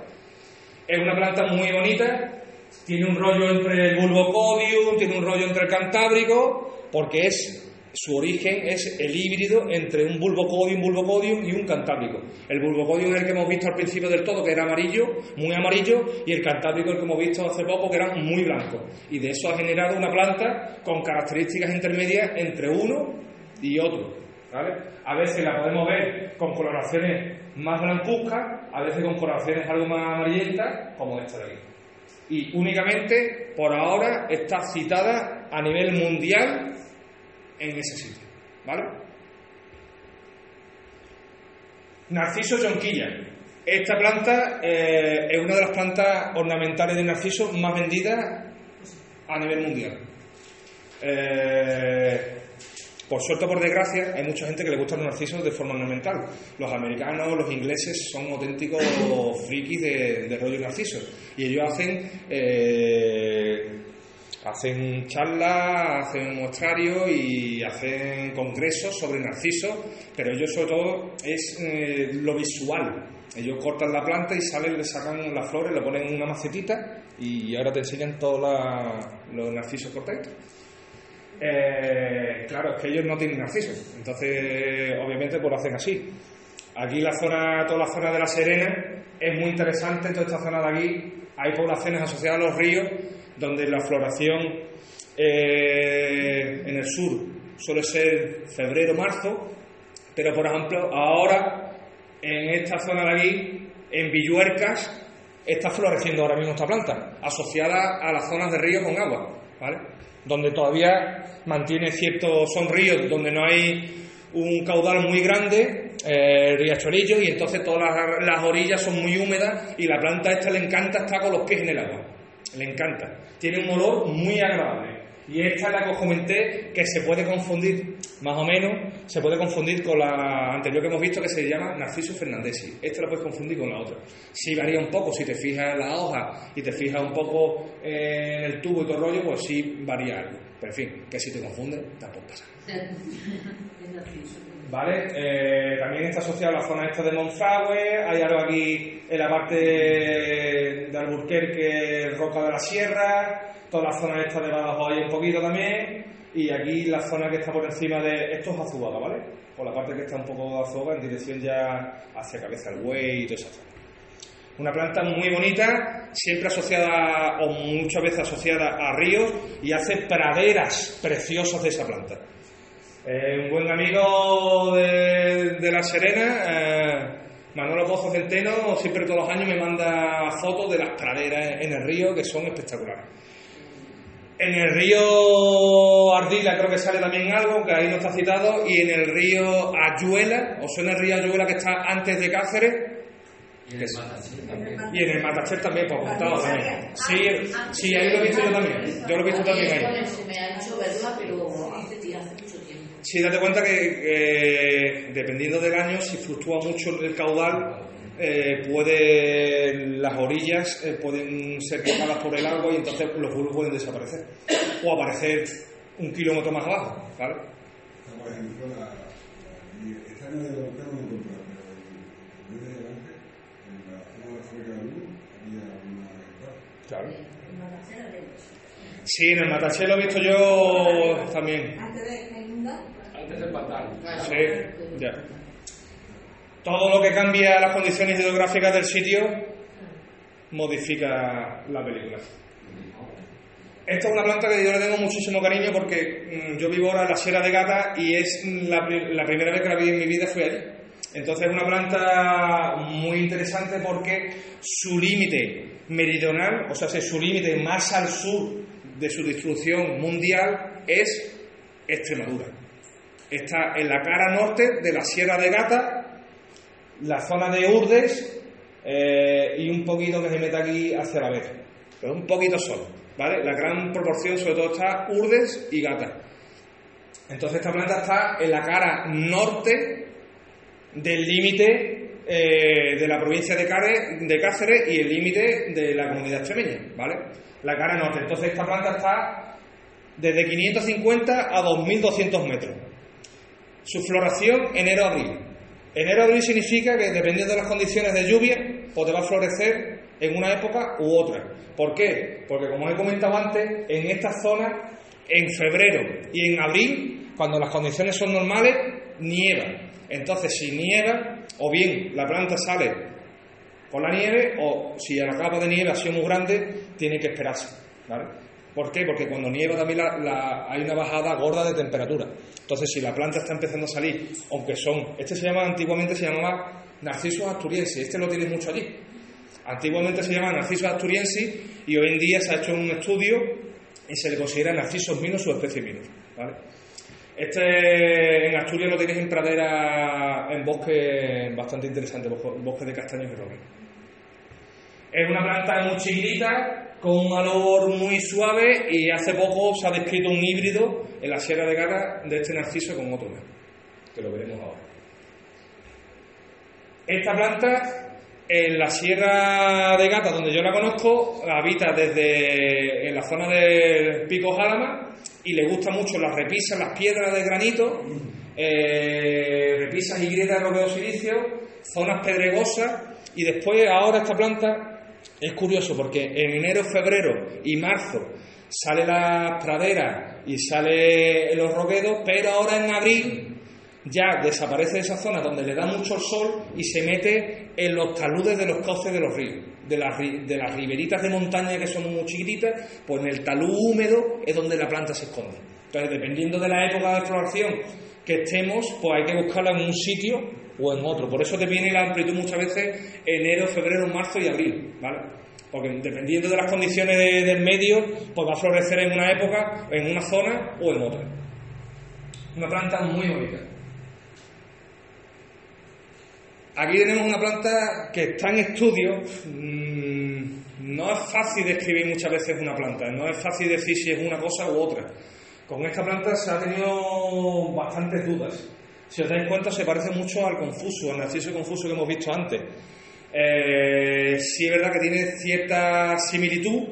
Es una planta muy bonita, tiene un rollo entre el bulbo codium, tiene un rollo entre el cantábrico, porque es su origen es el híbrido entre un bulbocodium, bulbocodium y un cantábrico. El bulbocodium es el que hemos visto al principio del todo, que era amarillo, muy amarillo, y el cantábrico el que hemos visto hace poco, que era muy blanco. Y de eso ha generado una planta con características intermedias entre uno y otro. A veces la podemos ver con coloraciones más blancuzcas, a veces con coloraciones algo más amarillentas, como esta de aquí. Y únicamente, por ahora, está citada a nivel mundial en ese sitio. ¿Vale? Narciso jonquilla. Esta planta eh, es una de las plantas ornamentales de narciso más vendidas a nivel mundial. Eh, por suerte o por desgracia, hay mucha gente que le gustan los narcisos de forma ornamental. Los americanos, los ingleses son auténticos frikis de, de rollo narciso. Y ellos hacen eh, hacen charlas, hacen muestrarios y hacen congresos sobre narcisos, pero ellos sobre todo es eh, lo visual. Ellos cortan la planta y salen, le sacan las flores, le ponen en una macetita y ahora te enseñan todos los narcisos cortaditos. Eh, claro, es que ellos no tienen narcisos, entonces obviamente pues lo hacen así. Aquí la zona, toda la zona de la Serena es muy interesante, toda esta zona de aquí hay poblaciones asociadas a los ríos donde la floración eh, en el sur suele ser febrero-marzo, pero por ejemplo ahora en esta zona de aquí, en Villuercas, está floreciendo ahora mismo esta planta, asociada a las zonas de ríos con agua. Donde todavía mantiene ciertos, son ríos donde no hay un caudal muy grande, eh, riachuelillos, y entonces todas las, las orillas son muy húmedas y la planta esta le encanta estar con los pies en el agua. Le encanta. Tiene un olor muy agradable. Y esta es la que os comenté que se puede confundir, más o menos, se puede confundir con la anterior que hemos visto que se llama Narciso Fernandesi. Esta la puedes confundir con la otra. Sí varía un poco, si te fijas en la hoja y te fijas un poco en el tubo y todo el rollo, pues sí varía algo. Pero en fin, que si te confunde, tampoco pasa. ¿Vale? Eh, también está asociado a la zona esta de Monfragüe, hay algo aquí en la parte de Alburquerque, Roca de la Sierra, toda la zona esta de Badajoz un poquito también, y aquí la zona que está por encima de... Esto es Azuaga, ¿vale? Por la parte que está un poco de Azuaga, en dirección ya hacia Cabeza del Buey y toda esa zona. Una planta muy bonita, siempre asociada o muchas veces asociada a ríos y hace praderas preciosas de esa planta. Eh, un buen amigo de, de La Serena, eh, Manolo Pozo Centeno, siempre todos los años me manda fotos de las praderas en el río que son espectaculares. En el río Ardila creo que sale también algo, que ahí no está citado, y en el río Ayuela, o sea, en el río Ayuela que está antes de Cáceres, Y en el Matachín también. y en el también, por contado también. Sí, sí, ahí lo he visto yo también. Yo lo he visto también ahí. Sí, date cuenta que eh, dependiendo del año, si fluctúa mucho el caudal, eh, puede, las orillas eh, pueden ser tocadas por el agua y entonces los bulbos pueden desaparecer o aparecer un kilómetro más abajo, ¿vale? Está, por ejemplo, la, la- y esta no de la mujer no lo encontré, pero en el de delante, en la zona de la fábrica de luz, había una igual. Claro. Sí, en el Mataché lo he visto yo también. Antes de inundar, Antes del pantano. Sí, ya. Todo lo que cambia las condiciones hidrográficas del sitio modifica la película. Esta es una planta que yo le tengo muchísimo cariño porque mm, yo vivo ahora en la Sierra de Gata y es la, pri- la primera vez que la vi en mi vida fue allí. Entonces es una planta muy interesante porque su límite meridional, o sea, su límite más al sur de su distribución mundial es Extremadura. Está en la cara norte de la Sierra de Gata, la zona de Urdes eh, y un poquito que se mete aquí hacia la vez. Pero un poquito solo, ¿vale? La gran proporción sobre todo está Urdes y Gata. Entonces esta planta está en la cara norte del límite eh, de la provincia de, Cáceres, de Cáceres y el límite de la comunidad extremeña, ¿vale? La cara norte. Entonces esta planta está desde 550 a 2200 metros. Su floración enero-abril. Enero-abril significa que dependiendo de las condiciones de lluvia, pues te va a florecer en una época u otra. ¿Por qué? Porque como he comentado antes, en esta zona, en febrero y en abril, cuando las condiciones son normales, nieva. Entonces, si nieva, o bien la planta sale por la nieve, o si la capa de nieve ha sido muy grande, tiene que esperarse. ¿vale? ¿Por qué? Porque cuando nieva también hay una bajada gorda de temperatura. Entonces, si la planta está empezando a salir, aunque son, este se llama, antiguamente se llamaba Narciso asturiensis, este lo tienes mucho allí. Antiguamente se llamaba Narciso asturiensis y hoy en día se ha hecho un estudio y se le considera Narciso minus o especie minus. Este en Asturias lo tienes en pradera, en bosque bastante interesante, bosque, bosque de castaños y. Es una planta muy chiquitita, con un olor muy suave y hace poco se ha descrito un híbrido en la Sierra de Gata de este narciso con otro que lo veremos ahora. Esta planta, en la Sierra de Gata, donde yo la conozco, habita desde en la zona del Pico Jálama y le gusta mucho las repisas, las piedras de granito, eh, repisas y grietas de roqueo silicio, zonas pedregosas y después ahora esta planta es curioso porque en enero, febrero y marzo sale las praderas y sale los roquedos, pero ahora en abril ya desaparece de esa zona donde le da mucho el sol y se mete en los taludes de los cauces de los ríos, de las, ri- de las riberitas de montaña que son muy chiquititas, pues en el talud húmedo es donde la planta se esconde. Entonces, dependiendo de la época de floración que estemos, pues hay que buscarla en un sitio o en otro. Por eso te viene la amplitud muchas veces enero, febrero, marzo y abril, ¿vale? Porque dependiendo de las condiciones de- del medio, pues va a florecer en una época, en una zona o en otra. Una planta muy bonita. Aquí tenemos una planta que está en estudio, mm, no es fácil describir muchas veces una planta, no es fácil decir si es una cosa u otra. Con esta planta se ha tenido bastantes dudas. Si os dais cuenta, se parece mucho al confuso, al narciso confuso que hemos visto antes. Eh, sí es verdad que tiene cierta similitud,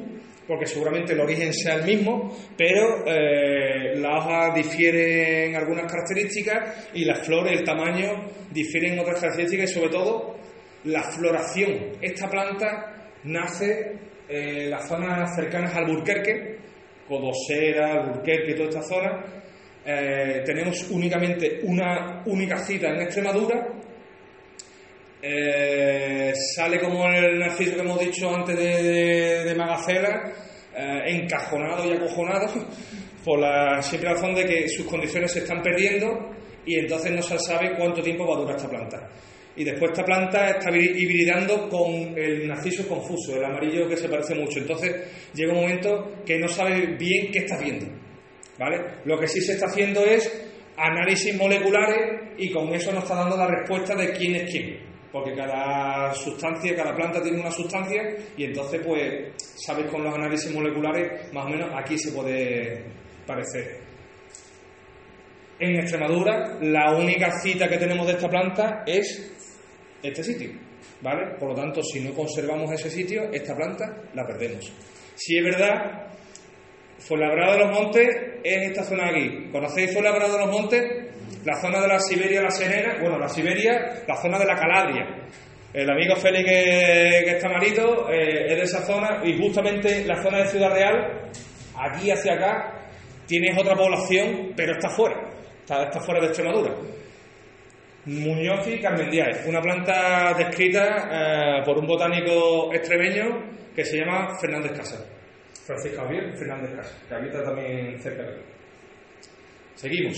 porque seguramente el origen sea el mismo, pero eh, las hojas difieren en algunas características y las flores, el tamaño, difieren en otras características y sobre todo la floración. Esta planta nace en las zonas cercanas al Alburquerque, Codosera, Alburquerque, toda esta zona. Eh, tenemos únicamente una única cita en Extremadura. Eh, sale como el narciso que hemos dicho antes de, de, Magacela, eh, encajonado y acojonado, por la simple razón de que sus condiciones se están perdiendo y entonces no se sabe cuánto tiempo va a durar esta planta. Y después esta planta está hibridando con el narciso confuso, el amarillo que se parece mucho. Entonces llega un momento que no sabe bien qué está viendo. ¿Vale? Lo que sí se está haciendo es análisis moleculares y con eso nos está dando la respuesta de quién es quién. Porque cada sustancia, cada planta tiene una sustancia y entonces pues sabes con los análisis moleculares más o menos aquí se puede parecer. En Extremadura la única cita que tenemos de esta planta es este sitio, ¿vale? Por lo tanto, si no conservamos ese sitio, esta planta la perdemos. Si es verdad, Fuenlabrada de los Montes es esta zona aquí. ¿Conocéis Fuenlabrada de los Montes? La zona de la Siberia, la Serena, bueno, la Siberia, la zona de la Calabria. El amigo Félix que, está malito eh, es de esa zona y justamente la zona de Ciudad Real, aquí hacia acá, tienes otra población, pero está fuera, está, fuera de Extremadura. Muñoz y Carmendiae, una planta descrita eh, por un botánico extremeño que se llama Fernández Casas. Francisco Javier Fernández Casas, que habita también cerca de él. Seguimos.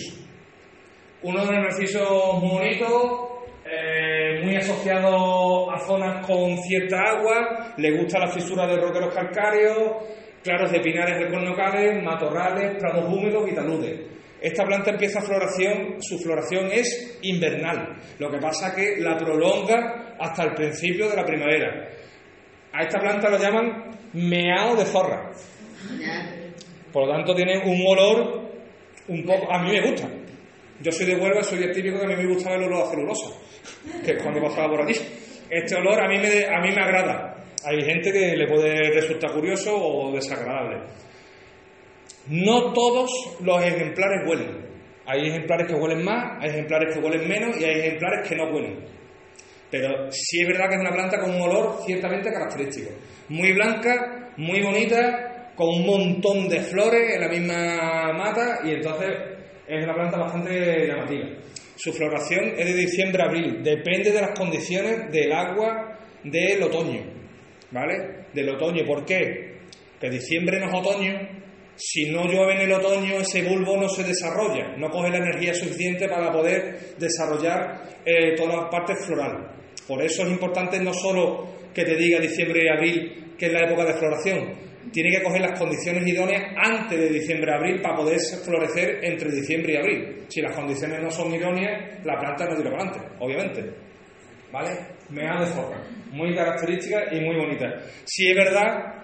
Uno de los narcisos muy bonitos, eh, muy asociado a zonas con cierta agua, le gusta la fisura de roqueros calcáreos, claros de pinares recornocales, matorrales, prados húmedos y taludes. Esta planta empieza floración, su floración es invernal, lo que pasa que la prolonga hasta el principio de la primavera. A esta planta lo llaman meao de zorra. Por lo tanto tiene un olor un poco... A mí me gusta. Yo soy de Huelva, soy el típico que a mí me gusta el olor a celulosa, que es cuando pasaba por aquí. Este olor a mí me, a mí me agrada. Hay gente que le puede resultar curioso o desagradable. No todos los ejemplares huelen. Hay ejemplares que huelen más, hay ejemplares que huelen menos y hay ejemplares que no huelen. Pero sí es verdad que es una planta con un olor ciertamente característico. Muy blanca, muy bonita, con un montón de flores en la misma mata y entonces es una planta bastante llamativa. Su floración es de diciembre a abril, depende de las condiciones del agua del otoño. ¿Vale? Del otoño. ¿Por qué? Que diciembre no es otoño, si no llueve en el otoño, ese bulbo no se desarrolla, no coge la energía suficiente para poder desarrollar eh, toda la parte floral. Por eso es importante no solo que te diga diciembre y abril, que es la época de floración, tiene que coger las condiciones idóneas antes de diciembre y abril para poder florecer entre diciembre y abril. Si las condiciones no son idóneas, la planta no tira para adelante, obviamente. ¿Vale? Mea de zorra, muy característica y muy bonita. Si es verdad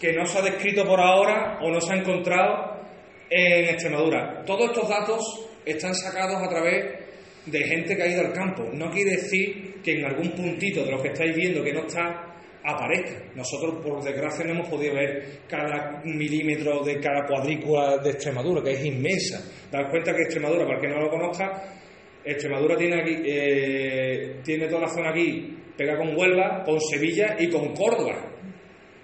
que no se ha descrito por ahora o no se ha encontrado en Extremadura. Todos estos datos están sacados a través de gente que ha ido al campo. No quiere decir que en algún puntito de lo que estáis viendo que no está aparezca. Nosotros, por desgracia, no hemos podido ver cada milímetro de cada cuadrícula de Extremadura, que es inmensa. Dar cuenta que Extremadura, para el que no lo conozca, Extremadura tiene aquí, eh, tiene toda la zona aquí pega con Huelva, con Sevilla y con Córdoba.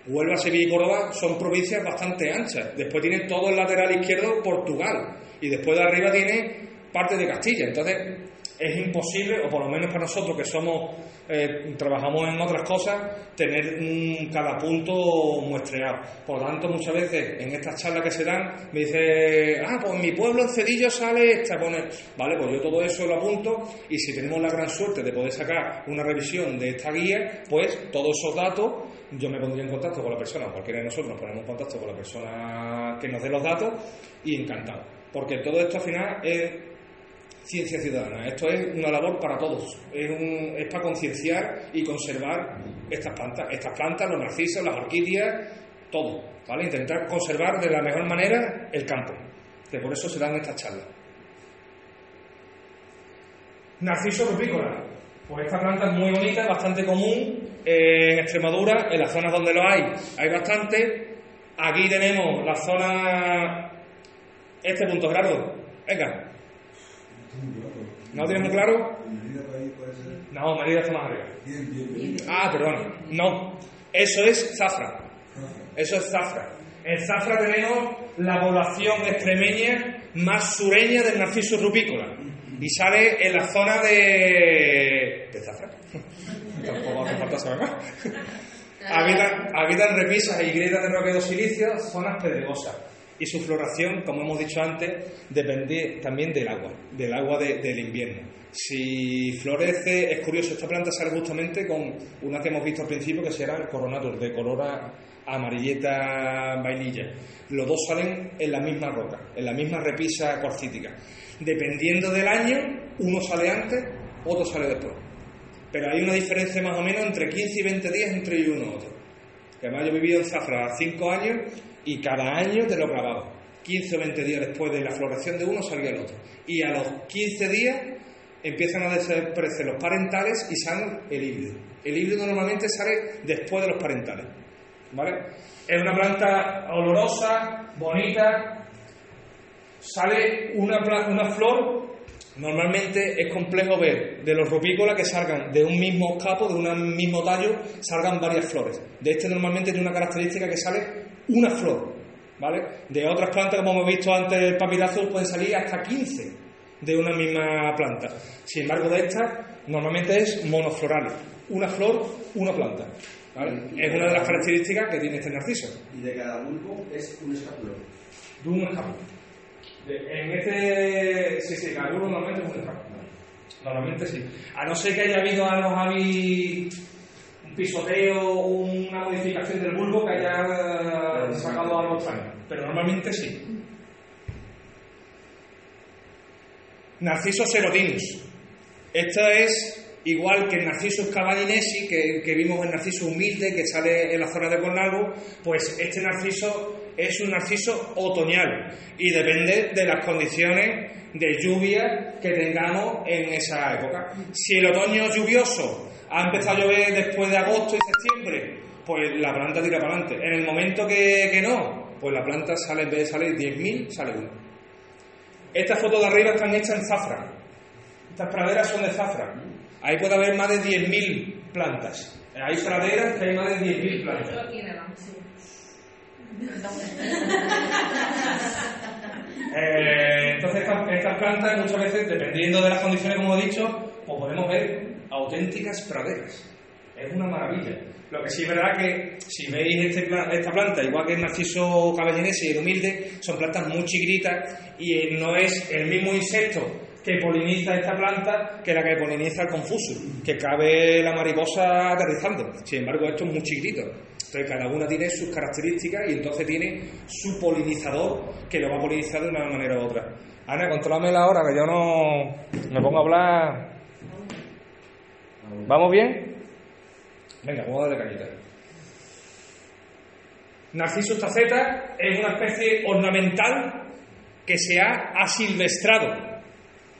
Huelva, Sevilla y Córdoba son provincias bastante anchas. Después tiene todo el lateral izquierdo Portugal. Y después de arriba tiene parte de Castilla. Entonces es imposible, o por lo menos para nosotros que somos, eh, trabajamos en otras cosas, tener cada punto muestreado. Por lo tanto, muchas veces en estas charlas que se dan, me dice, ah, pues mi pueblo en Cedillo sale esta, pone, vale, pues yo todo eso lo apunto y si tenemos la gran suerte de poder sacar una revisión de esta guía, pues todos esos datos yo me pondría en contacto con la persona, cualquiera de nosotros nos ponemos en contacto con la persona que nos dé los datos y encantado. Porque todo esto al final es ciencia ciudadana. Esto es una labor para todos. Es, para concienciar y conservar estas plantas. Estas plantas, los narcisos, las orquídeas, todo. ¿Vale? Intentar conservar de la mejor manera el campo. Que por eso se dan estas charlas. Narciso rupícola. Pues esta planta es muy bonita, bastante común en Extremadura, en las zonas donde lo hay, hay bastante. Aquí tenemos la zona. Este punto, Gerardo. Venga. ¿No lo tienes muy claro? No, María está más arriba. bien, bien, bien. Ah, perdón. No. Eso es zafra. Eso es zafra. En zafra tenemos la población extremeña más sureña del narciso rupícola. Y sale en la zona de. de zafra. Tampoco hace falta saber más. Habitan, habitan repisas y grietas de roque de silicio, zonas pedregosas. Y su floración, como hemos dicho antes, depende también del agua, del agua de- del invierno. Si florece, es curioso, esta planta sale justamente con una que hemos visto al principio, que será el coronatus, de color amarilleta vainilla. Los dos salen en la misma roca, en la misma repisa cuarcítica. Dependiendo del año, uno sale antes, otro sale después. Pero hay una diferencia más o menos entre 15 y 20 días entre uno y otro. Además yo he vivido en Zafra 5 años y cada año te lo grababa. 15 o 20 días después de la floración de uno salía el otro. Y a los 15 días empiezan a desaparecer los parentales y sale el híbrido. El híbrido normalmente sale después de los parentales. ¿Vale? Es una planta olorosa, bonita, sale una, una flor, normalmente es complejo ver de los rupícolas que salgan de un mismo capo, de un mismo tallo, salgan varias flores. De este normalmente tiene una característica que sale una flor, ¿vale? De otras plantas, como hemos visto antes, el papirazo pueden salir hasta 15 de una misma planta. Sin embargo, de esta normalmente es monofloral, una flor, una planta. ¿vale? Es una de las características que tiene este narciso. Y de cada bulbo es un escapulón. De un escapo. De- En este. Sí, sí, cada uno normalmente es un escapo. Normalmente sí. A no ser que haya habido algo, Javi, un pisoteo, una modificación del bulbo que haya sacado algo extraño. Pero normalmente sí. Narciso serotinus. Esto es igual que el Narciso cavallinesi, que, que vimos el Narciso humilde que sale en la zona de Cornalvo, pues este Narciso es un Narciso otoñal y depende de las condiciones de lluvia que tengamos en esa época. Si el otoño es lluvioso ha empezado a llover después de agosto y septiembre, pues la planta tira para adelante. En el momento que, que no, pues la planta sale, en vez de salir 10.000, sale uno. Estas fotos de arriba están hechas en zafra. Estas praderas son de zafra. Ahí puede haber más de 10.000 plantas. Hay praderas que hay más de 10.000 plantas. Eh, entonces, estas, estas plantas muchas veces, dependiendo de las condiciones, como he dicho, pues podemos ver auténticas praderas. Es una maravilla. Lo que sí es verdad que si veis este esta planta, igual que el narciso caballinense y el humilde, son plantas muy chiquititas y eh, no es el mismo insecto que poliniza esta planta que la que poliniza el confuso, que cabe la mariposa aterrizando. Sin embargo, esto es muy chiquitito. Entonces, cada una tiene sus características y entonces tiene su polinizador que lo va a polinizar de una manera u otra. Ana, controlame la hora, que yo no me pongo a hablar. ¿Vamos bien? Venga, vamos a darle cañita. Narciso taceta es una especie ornamental que se ha asilvestrado.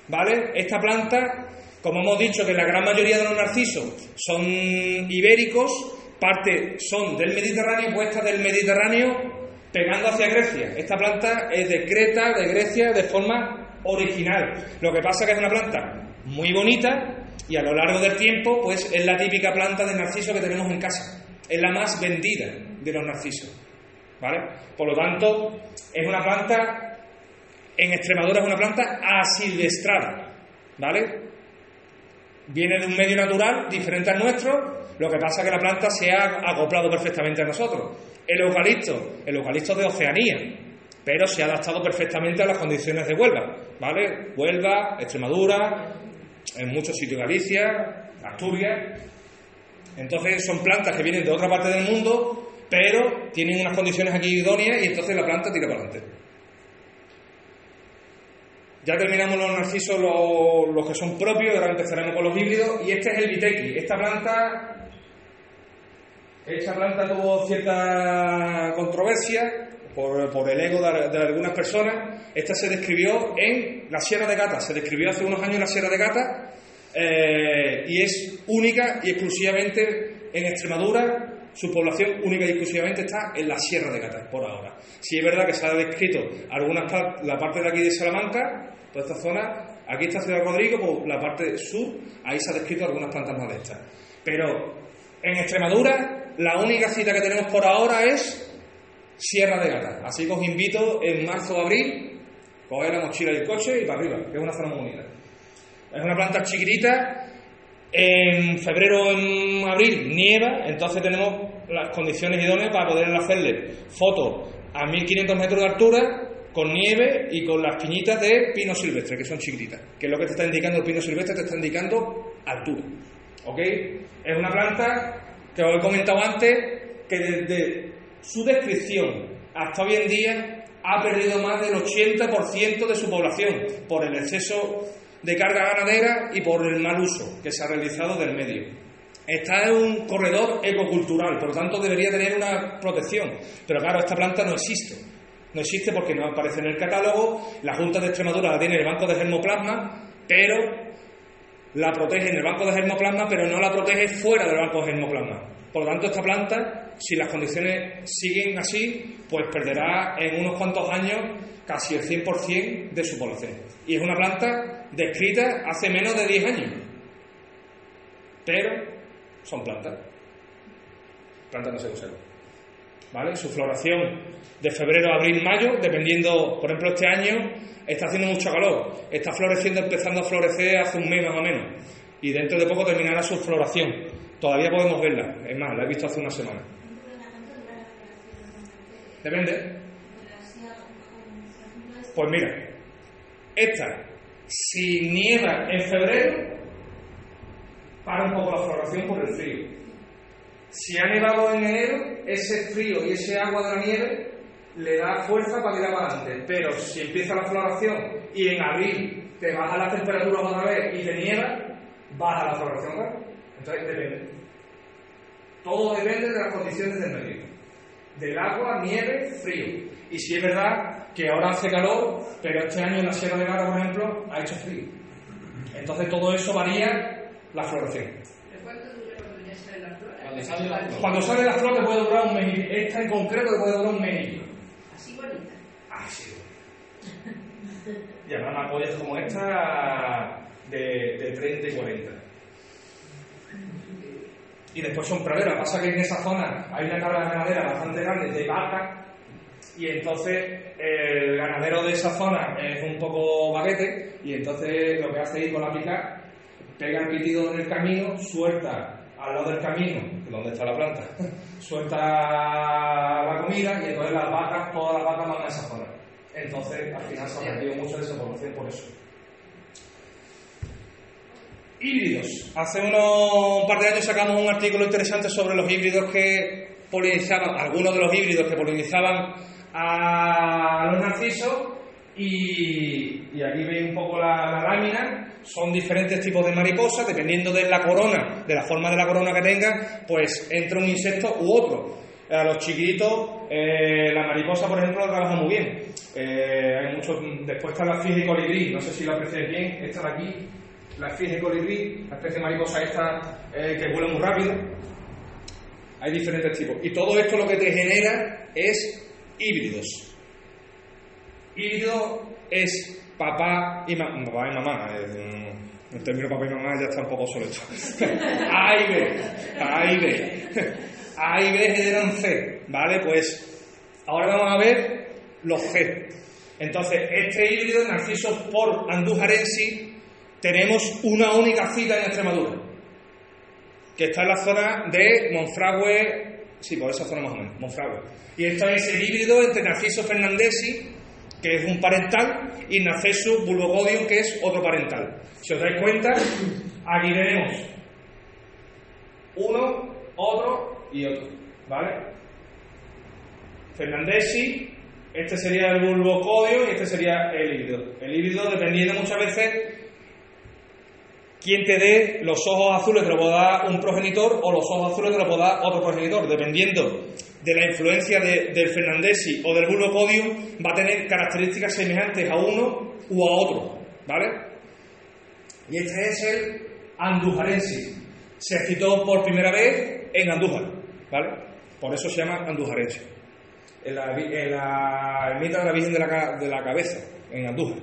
¿Vale? Esta planta, como hemos dicho que la gran mayoría de los narcisos son ibéricos, parte son del Mediterráneo, puesta del Mediterráneo pegando hacia Grecia. Esta planta es de Creta, de Grecia, de forma original. Lo que pasa es que es una planta muy bonita y a lo largo del tiempo, pues es la típica planta de narciso que tenemos en casa. Es la más vendida de los narcisos. ¿Vale? Por lo tanto, es una planta en Extremadura es una planta asilvestrada, ¿vale? Viene de un medio natural diferente al nuestro, lo que pasa es que la planta se ha acoplado perfectamente a nosotros. El eucalipto, el eucalipto de Oceanía, pero se ha adaptado perfectamente a las condiciones de Huelva, ¿vale? Huelva, Extremadura, en muchos sitios Galicia, Asturias. Entonces son plantas que vienen de otra parte del mundo, pero tienen unas condiciones aquí idóneas y entonces la planta tira para adelante. Ya terminamos los narcisos, los, los que son propios, ahora empezaremos con los híbridos. Y este es el Vitequi. Esta planta, esta planta tuvo cierta controversia por, por el ego de, algunas personas. Esta se describió en la Sierra de Gata, se describió hace unos años en la Sierra de Gata eh, y es única y exclusivamente en Extremadura. Su población única y exclusivamente está en la Sierra de Gata, por ahora. Sí es verdad que se ha descrito algunas la parte de aquí de Salamanca, toda esta zona, aquí está Ciudad Rodrigo, pues la parte sur, ahí se ha descrito algunas plantas más de estas. Pero en Extremadura, la única cita que tenemos por ahora es Sierra de Gata. Así que os invito en marzo o abril, coger la mochila y el coche y para arriba, que es una zona muy bonita. Es una planta chiquitita. En febrero o en abril nieva, entonces tenemos las condiciones idóneas para poder hacerle fotos a 1500 metros de altura con nieve y con las piñitas de pino silvestre, que son chiquititas. Que es lo que te está indicando el pino silvestre, te está indicando altura. Es una planta que os he comentado antes que desde su descripción hasta hoy en día ha perdido más del 80% de su población por el exceso de carga ganadera y por el mal uso que se ha realizado del medio. Está en un corredor ecocultural, por lo tanto debería tener una protección. Pero claro, esta planta no existe. No existe porque no aparece en el catálogo. La Junta de Extremadura la tiene en el Banco de Germoplasma, pero la protege en el banco de germoplasma, pero no la protege fuera del banco de germoplasma. Por lo tanto, esta planta, si las condiciones siguen así, pues perderá en unos cuantos años casi el 100% de su población. Y es una planta descrita hace menos de 10 años. Pero son plantas. Plantas no se conservan. ¿Vale? Su floración de febrero abril, mayo, dependiendo, por ejemplo, este año está haciendo mucho calor. Está floreciendo, empezando a florecer hace un mes más o menos. Y dentro de poco terminará su floración. Todavía podemos verla. Es más, la he visto hace una semana. Depende. Pues mira, esta, si nieva en febrero, para un poco la floración por el frío. Si ha nevado en enero, ese frío y ese agua de la nieve le da fuerza para tirar para adelante. Pero si empieza la floración y en abril te baja las temperaturas otra vez y te nieva, baja la floración. Entonces depende. Todo depende de las condiciones del medio. Del agua, nieve, frío. Y si es verdad que ahora hace calor, pero este año en la Sierra de Gata, por ejemplo, ha hecho frío. Entonces todo eso varía la floración. ¿Pero cuánto dura cuando ya sale la flor? Cuando sale la flor. Cuando sale la flor te puede durar un mes. y- Esta en concreto te puede durar un mes. Así bonita. Ah, sí. Y además una pollas como esta de, de 30 y 40. Y después son praderas. Pasa que en esa zona hay una carga ganadera bastante grande de vaca y entonces el ganadero de esa zona es un poco baguete y entonces lo que hace es ir con la pica, pega el pitido en el camino, suelta al lado del camino, donde está la planta, suelta la comida y entonces las vacas, todas las vacas van a esa zona. Entonces al final se ha perdido mucho de esa población por eso. Híbridos. Hace unos un par de años sacamos un artículo interesante sobre los híbridos que polinizaban, algunos de los híbridos que polinizaban a los narcisos y, aquí veis un poco la, la lámina. Son diferentes tipos de mariposas, dependiendo de la corona, de la forma de la corona que tenga, pues entra un insecto u otro. A los chiquititos, eh, la mariposa, por ejemplo, trabaja muy bien. Eh, hay muchos, después está la esfinge colibrí, no sé si la apreciáis bien, esta de aquí, la esfinge colibrí, la especie mariposa esta eh, que vuela muy rápido. Hay diferentes tipos. Y todo esto lo que te genera es híbridos. Híbrido es papá y, ma- papá y mamá. eh, el término papá y mamá ya está un poco obsoleto. A y B. A y B. A y B generan C. ¿Vale? Pues ahora vamos a ver los C. Entonces, este híbrido Narciso por Andujarensis tenemos una única cita en Extremadura, que está en la zona de Monfragüe, sí, por esa zona más o menos, Monfragüe. Y esto es el híbrido entre Narciso fernandesi, que es un parental, y Narciso bulbogodium, que es otro parental. Si os dais cuenta, aquí tenemos uno, otro y otro, ¿vale? Fernandesi, Este sería el bulbo codio y este sería el híbrido. El híbrido, dependiendo muchas veces quién te dé los ojos azules te lo puede dar un progenitor o los ojos azules te lo puede dar otro progenitor, dependiendo de la influencia de- del Fernandesi o del bulbo codio, va a tener características semejantes a uno u a otro, ¿vale? Y este es el andujarensis. Se citó por primera vez en Andújar, ¿vale? Por eso se llama andujarensis. En la, en ermita de la Virgen de la, de la Cabeza, en Andújar.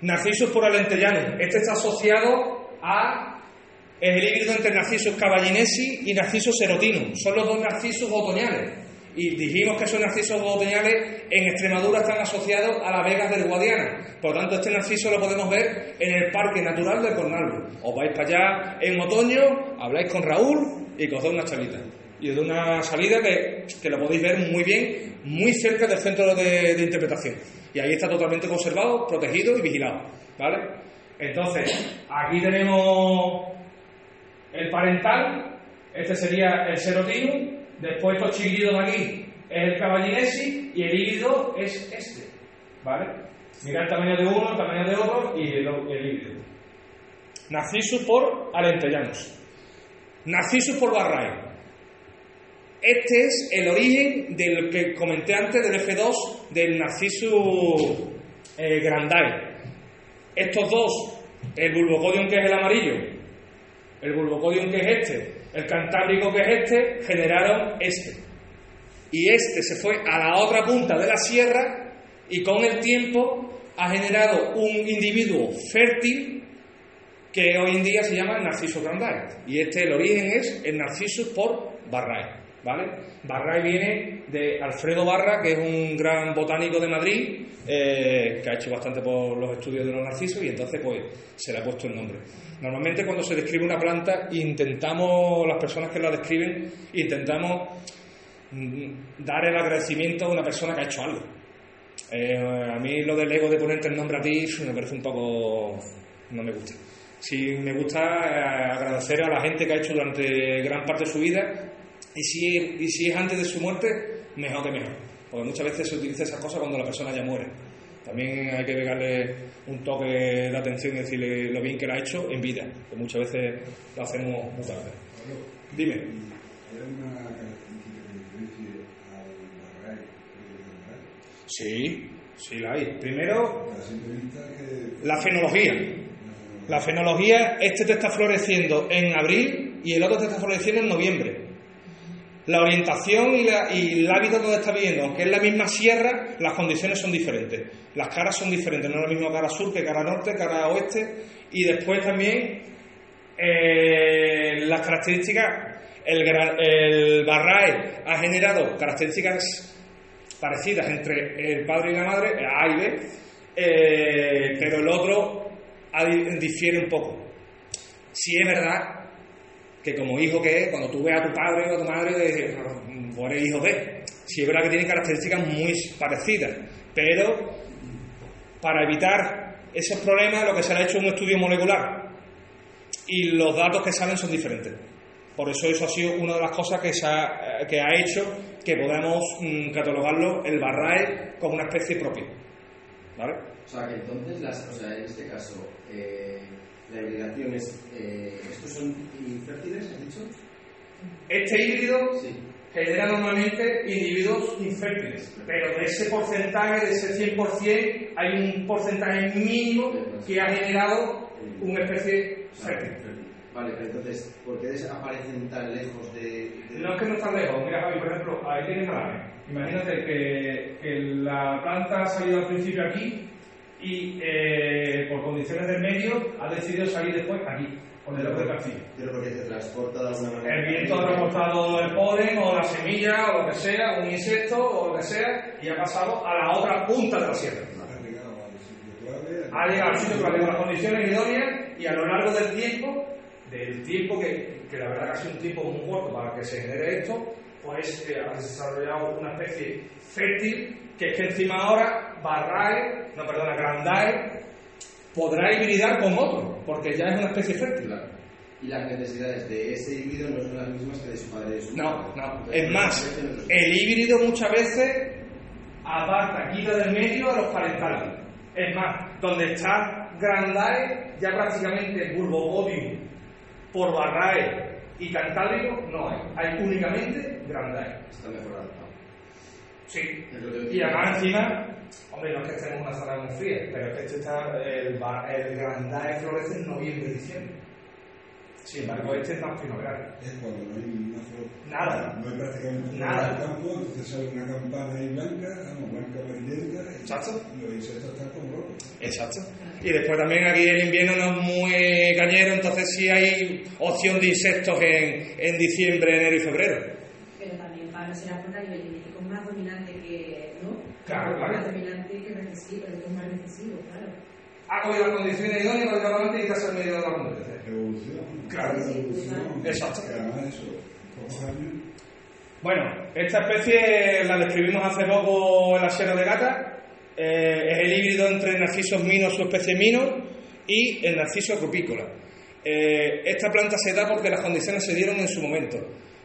Narcisos por alentellano. Este está asociado a el híbrido entre Narcisos caballinesi y Narcisos serotinum. Son los dos narcisos otoñales. Y dijimos que esos narcisos otoñales en Extremadura están asociados a las Vegas del Guadiana. Por lo tanto, este narciso lo podemos ver en el Parque Natural de Cornalvo. Os vais para allá en otoño, habláis con Raúl y cogéis una chavita. Y de una salida que, que lo podéis ver muy bien, muy cerca del centro de, de interpretación. Y ahí está totalmente conservado, protegido y vigilado. ¿Vale? Entonces, aquí tenemos el parental, este sería el serotinum, después estos chiquillos de aquí es el caballinesi y el híbrido es este, ¿vale? Mira el tamaño de uno, el tamaño de otro y el, el híbrido. Narcisus por alentellanos. Narcisus por Barray. Este es el origen del que comenté antes del F2 del Narcissus eh. Estos dos, el Bulbocodium que es el amarillo, el Bulbocodium que es este, el Cantábrico que es este, generaron este. Y este se fue a la otra punta de la sierra y con el tiempo ha generado un individuo fértil que hoy en día se llama Narciso grandae. Y este, el origen es el Narciso por Barray. ¿Vale? Barray viene de Alfredo Barra, que es un gran botánico de Madrid, eh, que ha hecho bastante por los estudios de los narcisos y entonces pues se le ha puesto el nombre. Normalmente cuando se describe una planta, intentamos, las personas que la describen, intentamos mm, dar el agradecimiento a una persona que ha hecho algo. Eh, a mí lo del ego de ponerte el nombre a ti me parece un poco... no me gusta. Sí me gusta eh, agradecer a la gente que ha hecho durante gran parte de su vida y si, y si es antes de su muerte, mejor que mejor. Porque muchas veces se utiliza esa cosa cuando la persona ya muere. También hay que pegarle un toque de atención y decirle lo bien que lo ha hecho en vida, que muchas veces lo hacemos muy tarde. Dime. ¿Hay alguna característica que diferencie al? Sí, sí la hay. Primero, la fenología. La fenología, este te está floreciendo en abril y el otro te está floreciendo en noviembre. La orientación y, la- y el hábitat donde está viviendo, aunque es la misma sierra, las condiciones son diferentes. Las caras son diferentes, no es lo mismo cara sur que cara norte, cara oeste. Y después también eh, las características, el, el barrae ha generado características parecidas entre el padre y la madre, A y B, eh, pero el otro difiere un poco. Si es verdad que como hijo que es, cuando tú ves a tu padre o a tu madre, dices, "Ah, pues eres hijo de. Si es verdad que tiene características muy parecidas, pero para evitar esos problemas lo que se ha hecho es un estudio molecular y los datos que salen son diferentes. Por eso eso ha sido una de las cosas que, se ha, eh, que ha hecho que podamos mm, catalogarlo el barrae como una especie propia. ¿Vale? O sea, que entonces, las, o sea, en este caso, eh, la hibridación es. Eh, ¿Estos son infértiles, has dicho? Este híbrido Sí. genera normalmente individuos infértiles, pero de ese porcentaje, de ese 100%, hay un porcentaje mínimo que ha generado una especie fértil. Vale, pero entonces, ¿por qué aparecen tan lejos de.? de- No es que no está lejos. Mira, Javi, por ejemplo, ahí tienes malaria. Imagínate que, que la planta ha salido al principio aquí y eh, por condiciones del medio ha decidido salir después aquí, con el ojo de castillo. Pero porque se transporta de alguna manera. El viento ha transportado el polen o la semilla o lo que sea, un insecto o lo que sea, y ha pasado a la otra punta de la sierra. Ha llegado al sitio clave... Con las condiciones idóneas y a lo largo del tiempo, del tiempo que, que la verdad que ha sido un tiempo muy corto para que se genere esto, pues eh, ha desarrollado una especie fértil que es que encima ahora Barrae, no perdona, Grandae, podrá hibridar con otro, porque ya es una especie fértil. Claro. y las necesidades de ese híbrido no son las mismas que de su padre y de su No, no. Entonces, Es más, el híbrido muchas veces aparta, quita del medio a los parentales. Es más, donde está Grandae, ya prácticamente Bulbopodium, por Barrae y Cantábrico, no hay. Hay únicamente Grandae. Está mejor adaptado. Sí. Es lo que Y además encima, hombre, no es que estemos en una zona muy fría, pero es que este está, el, el Grandae florece en noviembre y diciembre. Sin embargo, este es más primaveral. Es cuando no hay una flor. Nada. No hay prácticamente Nada. en el campo, entonces sale una campana ahí blanca, vamos, blanca amarillenta, Exacto. y los insectos están como locos. Exacto. Y después también aquí el invierno no es muy cañero, entonces sí hay opción de insectos en, en diciembre, enero y febrero. Pero también Pablo será por a nivel dominante que. ¿no? Claro, claro. Más dominante que recesivo, es más recesivo, claro. Ha cogido las condiciones idóneas para llevar y te has medio de la competencia. Evolución. Claro. Evolución. Exacto. Que además eso, pocos años. Bueno, esta especie la describimos hace poco en la Sierra de Gata. Eh, es el híbrido entre Narcisos minos, su especie minor, y el Narciso rupícola. Eh, esta planta se da porque las condiciones se dieron en su momento.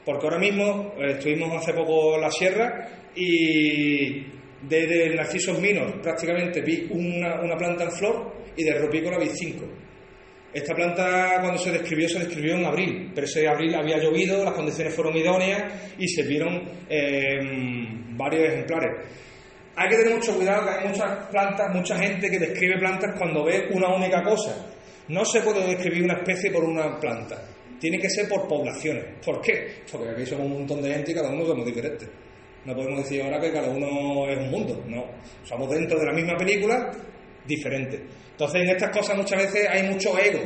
Porque ahora mismo eh, estuvimos hace poco en la Sierra y desde el Narcisos minor prácticamente vi una, planta en flor y de rupícola vi cinco. Esta planta cuando se describió se describió en abril, pero ese abril había llovido, las condiciones fueron idóneas y se vieron eh, varios ejemplares. Hay que tener mucho cuidado que hay muchas plantas, mucha gente que describe plantas cuando ve una única cosa. No se puede describir una especie por una planta. Tiene que ser por poblaciones. ¿Por qué? Porque aquí somos un montón de gente y cada uno somos diferentes. No podemos decir ahora que cada uno es un mundo. No. Somos dentro de la misma película, diferentes. Entonces en estas cosas muchas veces hay mucho ego.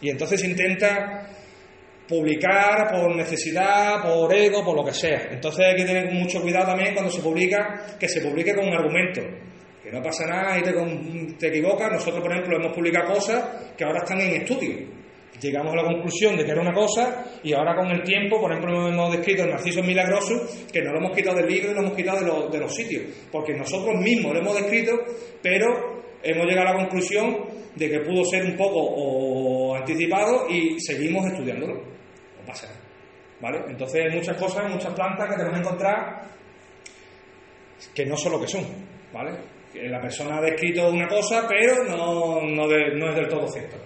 Y entonces se intenta publicar por necesidad, por ego, por lo que sea. Entonces hay que tener mucho cuidado también cuando se publica, que se publique con un argumento. Que no pasa nada y te, te equivocas. Nosotros, por ejemplo, hemos publicado cosas que ahora están en estudio. Llegamos a la conclusión de que era una cosa y ahora con el tiempo, por ejemplo, hemos descrito el Narciso Milagroso, que no lo hemos quitado del libro y lo hemos quitado de, los- sitios, porque nosotros mismos lo hemos descrito, pero hemos llegado a la conclusión de que pudo ser un poco anticipado y seguimos estudiándolo. No pasa nada. ¿Vale? Entonces hay muchas cosas, muchas plantas que tenemos que encontrar que no son lo que son. ¿Vale? La persona ha descrito una cosa, pero no, no es del todo cierto.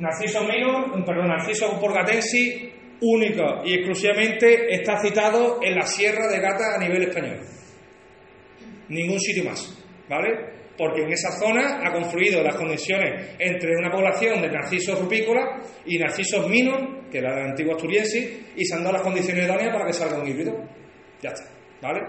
Narciso minor, perdón, Narciso porgatensis, único y exclusivamente está citado en la Sierra de Gata a nivel español. Ningún sitio más, ¿vale? Porque en esa zona ha confluido las conexiones entre una población de narcisos rupícolas y narcisos minor, que era la antigua asturiensis, y se han dado las condiciones idóneas para que salga un híbrido. Ya está, ¿vale?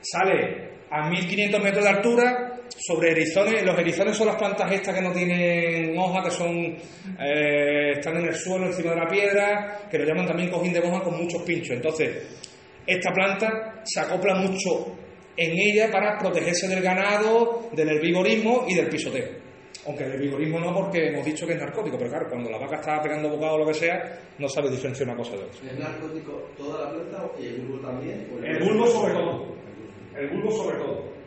Sale a 1500 metros de altura sobre erizones. Los erizones son las plantas estas que no tienen hoja, que son eh, están en el suelo, encima de la piedra, que lo llaman también cojín de hoja con muchos pinchos. Entonces, esta planta se acopla mucho en ella para protegerse del ganado, del herbivorismo y del pisoteo. Aunque el herbivorismo no, porque hemos dicho que es narcótico, pero claro, cuando la vaca está pegando bocado o lo que sea, no sabe diferenciar una cosa de otra. ¿Es narcótico toda la planta y el bulbo también? ¿O El bulbo sobre todo. El bulbo sobre todo.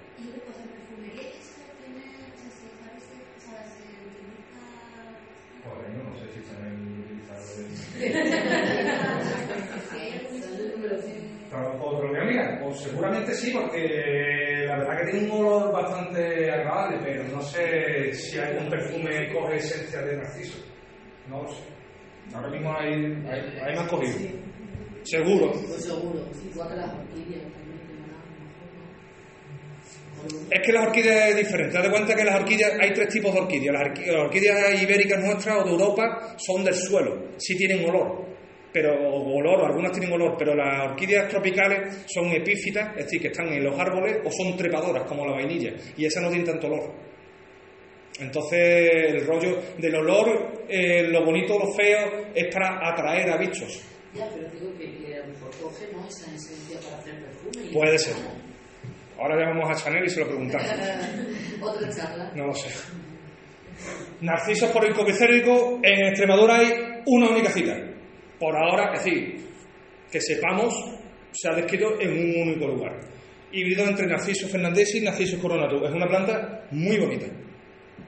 Sale el número cien. ¿Os lo voy a mirar? Pues seguramente sí, porque la verdad que tiene un olor bastante agradable, pero no sé si algún perfume coge esencia de narciso. No lo sé. Ahora mismo hay, hay, hay más cogido. Seguro. Pues seguro. Igual que las orquídeas también que manejan mejor, ¿no? Es que las orquídeas es diferente. Date cuenta que las orquídeas, hay tres tipos de orquídeas. Las, orquí- las orquídeas ibéricas nuestras o de Europa son del suelo. Sí tienen olor. Pero, o olor, algunas tienen olor, pero las orquídeas tropicales son epífitas, es decir, que están en los árboles o son trepadoras, como la vainilla, y esas no tienen tanto olor. Entonces, el rollo del olor, eh, lo bonito o lo feo, es para atraer a bichos. Ya, pero digo que, que a lo mejor coge ¿no? esa esencia para hacer perfume. Puede ser. Ahora llamamos a Chanel y se lo preguntamos. Otra charla. No lo sé. Narcisos por incopicéricos, en Extremadura hay una única cita. Por ahora, es decir, que sepamos, se ha descrito en un único lugar. Híbrido entre Narciso fernandesi y Narciso coronatus. Es una planta muy bonita.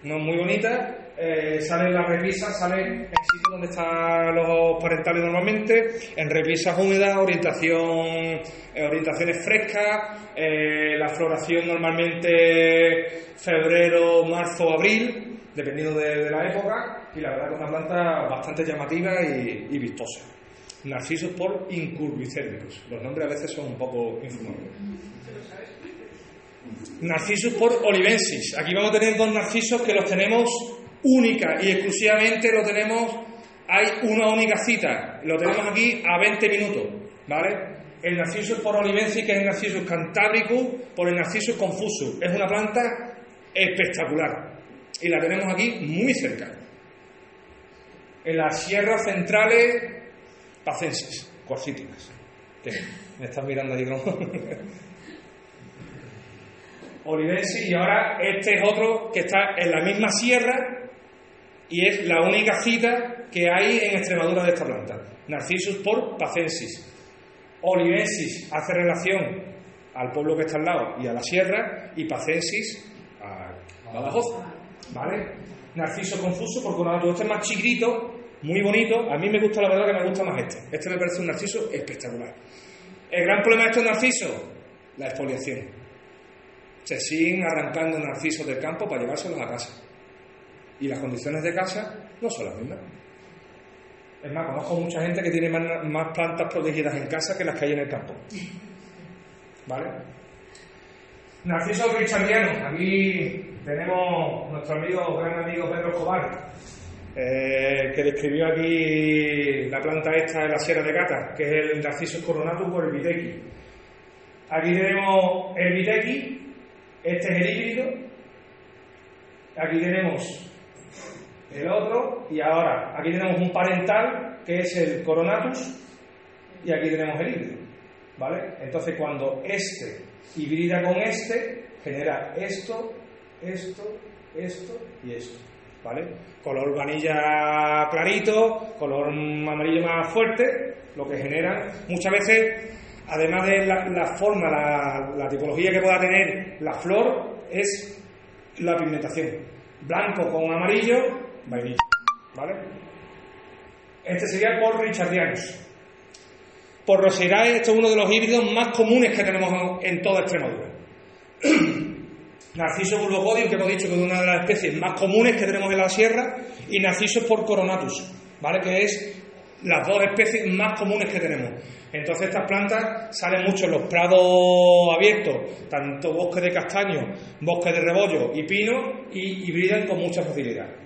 No muy bonita, eh, sale en la repisa, sale en sitio donde están los parentales normalmente, en repisas húmedas, orientación, eh, orientaciones frescas, eh, la floración normalmente febrero, marzo, abril, dependiendo de, la época, y la verdad que es una planta bastante llamativa y, vistosa. Narcisos por incurvicérricos. Los nombres a veces son un poco informales. Narcisos por olivensis. Aquí vamos a tener dos narcisos que los tenemos única y exclusivamente lo tenemos, hay una única cita, lo tenemos aquí a 20 minutos, ¿vale? El narciso por olivensis, que es el narciso cantábrico, por el narciso confuso. Es una planta espectacular y la tenemos aquí muy cerca. En las sierras centrales pacenses, corsíticas. ¿Qué? Me estás mirando ahí como... Olivensis y ahora este es otro que está en la misma sierra y es la única cita que hay en Extremadura de esta planta. Narcissus por pacensis. Olivensis hace relación al pueblo que está al lado y a la sierra y pacensis a Badajoz. ¿Vale? Narciso confuso porque todo este es más chiquito, muy bonito. A mí me gusta, la verdad, que me gusta más este. Este me parece un narciso espectacular. El gran problema de estos narcisos, la exfoliación. Se siguen arrancando narcisos del campo para llevárselos a casa. Y las condiciones de casa no son las mismas. Es más, conozco mucha gente que tiene más, más plantas protegidas en casa que las que hay en el campo. ¿Vale? Narciso richardiano. Aquí tenemos nuestro amigo, gran amigo Pedro Escobar, eh, que describió aquí la planta esta de la Sierra de Cata, que es el Narciso coronatus por el Vitequi. Aquí tenemos el Vitequi, este es el híbrido, aquí tenemos el otro, y ahora aquí tenemos un parental, que es el coronatus, y aquí tenemos el híbrido. ¿Vale? Entonces cuando este hibrida con este, genera esto, esto, esto y esto. ¿Vale? Color vanilla clarito, color amarillo más fuerte, lo que genera muchas veces, además de la, forma, la tipología que pueda tener la flor, es la pigmentación. Blanco con amarillo, ¿Vale? Este sería por Richardianus. Por Roserae, esto es uno de los híbridos más comunes que tenemos en toda Extremadura. Narciso bulbocodium, que hemos dicho que es una de las especies más comunes que tenemos en la sierra, y Narciso por coronatus, ¿vale? Que es las dos especies más comunes que tenemos. Entonces estas plantas salen mucho en los prados abiertos, tanto bosque de castaño, bosque de rebollo y pino, y hibridan con mucha facilidad.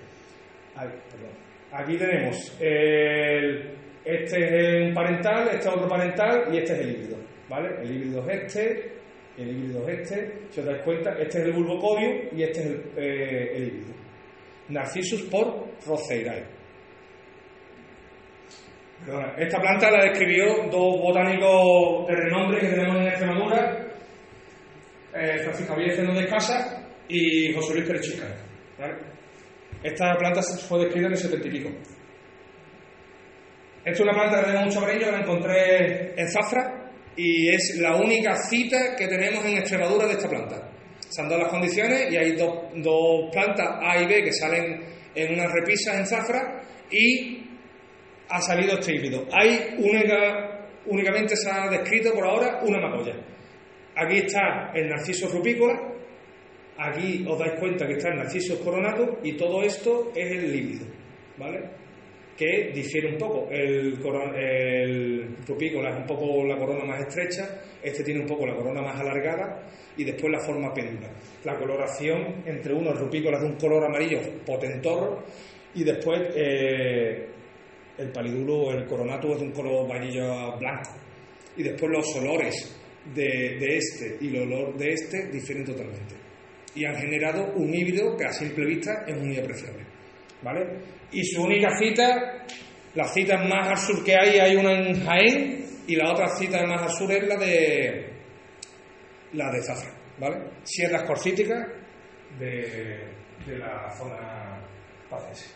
Aquí tenemos este es un parental, este es otro parental y este es el híbrido, ¿vale? El híbrido es este, el híbrido es este, si os dais cuenta, este es el bulbocodium y este es el, eh, el híbrido. Narcissus por. Perdona, esta planta la describió dos botánicos de renombre que tenemos en Extremadura, eh, Francisco Javier Fernández Casa y José Luis Pérez. Esta planta fue descrita en el setenta y pico. Esta es una planta que tenemos mucho cariño, la encontré en Zafra y es la única cita que tenemos en Extremadura de esta planta. Se han dado las condiciones y hay dos, dos plantas A y B que salen en unas repisas en Zafra y ha salido este híbrido. Hay única, únicamente se ha descrito por ahora una macolla. Aquí está el narciso rupícola, aquí os dais cuenta que está el narciso coronato y todo esto es el híbrido, ¿vale? Que difiere un poco. El, el rupícola es un poco la corona más estrecha, este tiene un poco la corona más alargada y después la forma péndula. La coloración entre uno, el rupícola es de un color amarillo potentorro y después eh, el palidulo, el coronato es de un color vainilla blanco. Y después los olores de este y el olor de este difieren totalmente. Y han generado un híbrido que a simple vista es muy apreciable. ¿Vale? Y su única cita, las citas más al que hay, hay una en Jaén y la otra cita más al sur es la de la de Zafra, ¿vale? Sierras corsíticas de, de la zona pacense.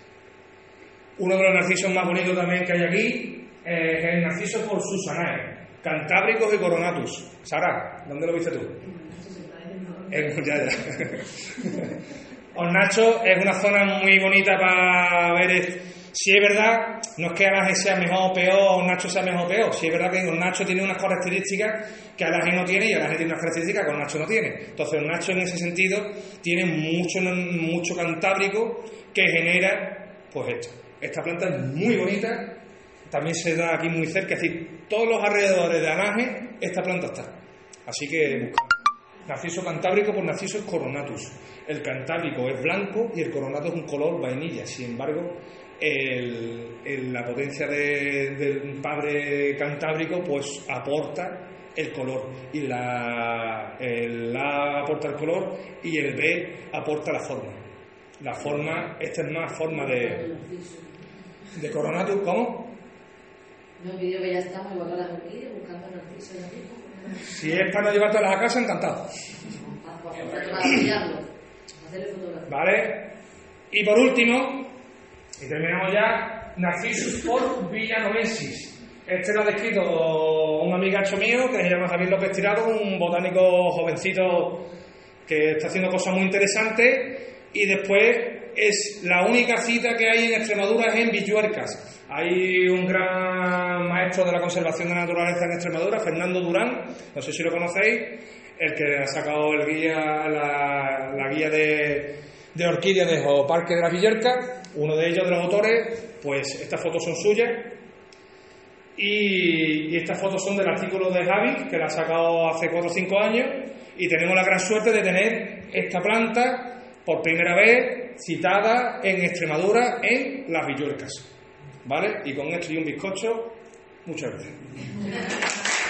Uno de los narcisos más bonitos también que hay aquí eh, es el narciso por Susanae, Cantábricos y Coronatus. Sara, ¿dónde lo viste tú? En, ya, ya. Hornacho es una zona muy bonita para ver. Si es verdad, no es que Alaje sea mejor o peor, o sea mejor o peor. Si es verdad que Hornacho tiene unas características que Alaje no tiene y Alaje tiene unas características que Hornacho no tiene. Entonces, Hornacho en ese sentido tiene mucho, mucho cantábrico que genera, pues esto. Esta planta es muy bonita, también se da aquí muy cerca, es decir, todos los alrededores de Alaje, esta planta está. Así que buscad. Narciso cantábrico por Narciso coronatus. El cantábrico es blanco y el coronato es un color vainilla. Sin embargo, la potencia de- del padre cantábrico pues aporta el color y la, el A aporta el color y el B aporta la forma. La forma, esta es más forma de, de coronatus, ¿cómo? No, digo que ya estamos igual que las buscando narciso el tiempo. Si es para no llevártelas a casa, encantado. ¿Vale? Y por último, y terminamos ya, Narcissus por Villanovensis. Este lo ha descrito un amigacho mío que se llama Javier López Tirado, un botánico jovencito que está haciendo cosas muy interesantes. Y después es la única cita que hay en Extremadura es en Villuercas. Hay un gran maestro de la conservación de la naturaleza en Extremadura, Fernando Durán, no sé si lo conocéis, el que ha sacado el guía, la, guía de, de orquídeas de Parque de la Villerca, uno de ellos, de los autores, pues estas fotos son suyas. Y, y estas fotos son del artículo de Javi, que la ha sacado hace 4 o 5 años, y tenemos la gran suerte de tener esta planta por primera vez citada en Extremadura en las Villuercas. ¿Vale? Y con esto y un bizcocho, muchas gracias.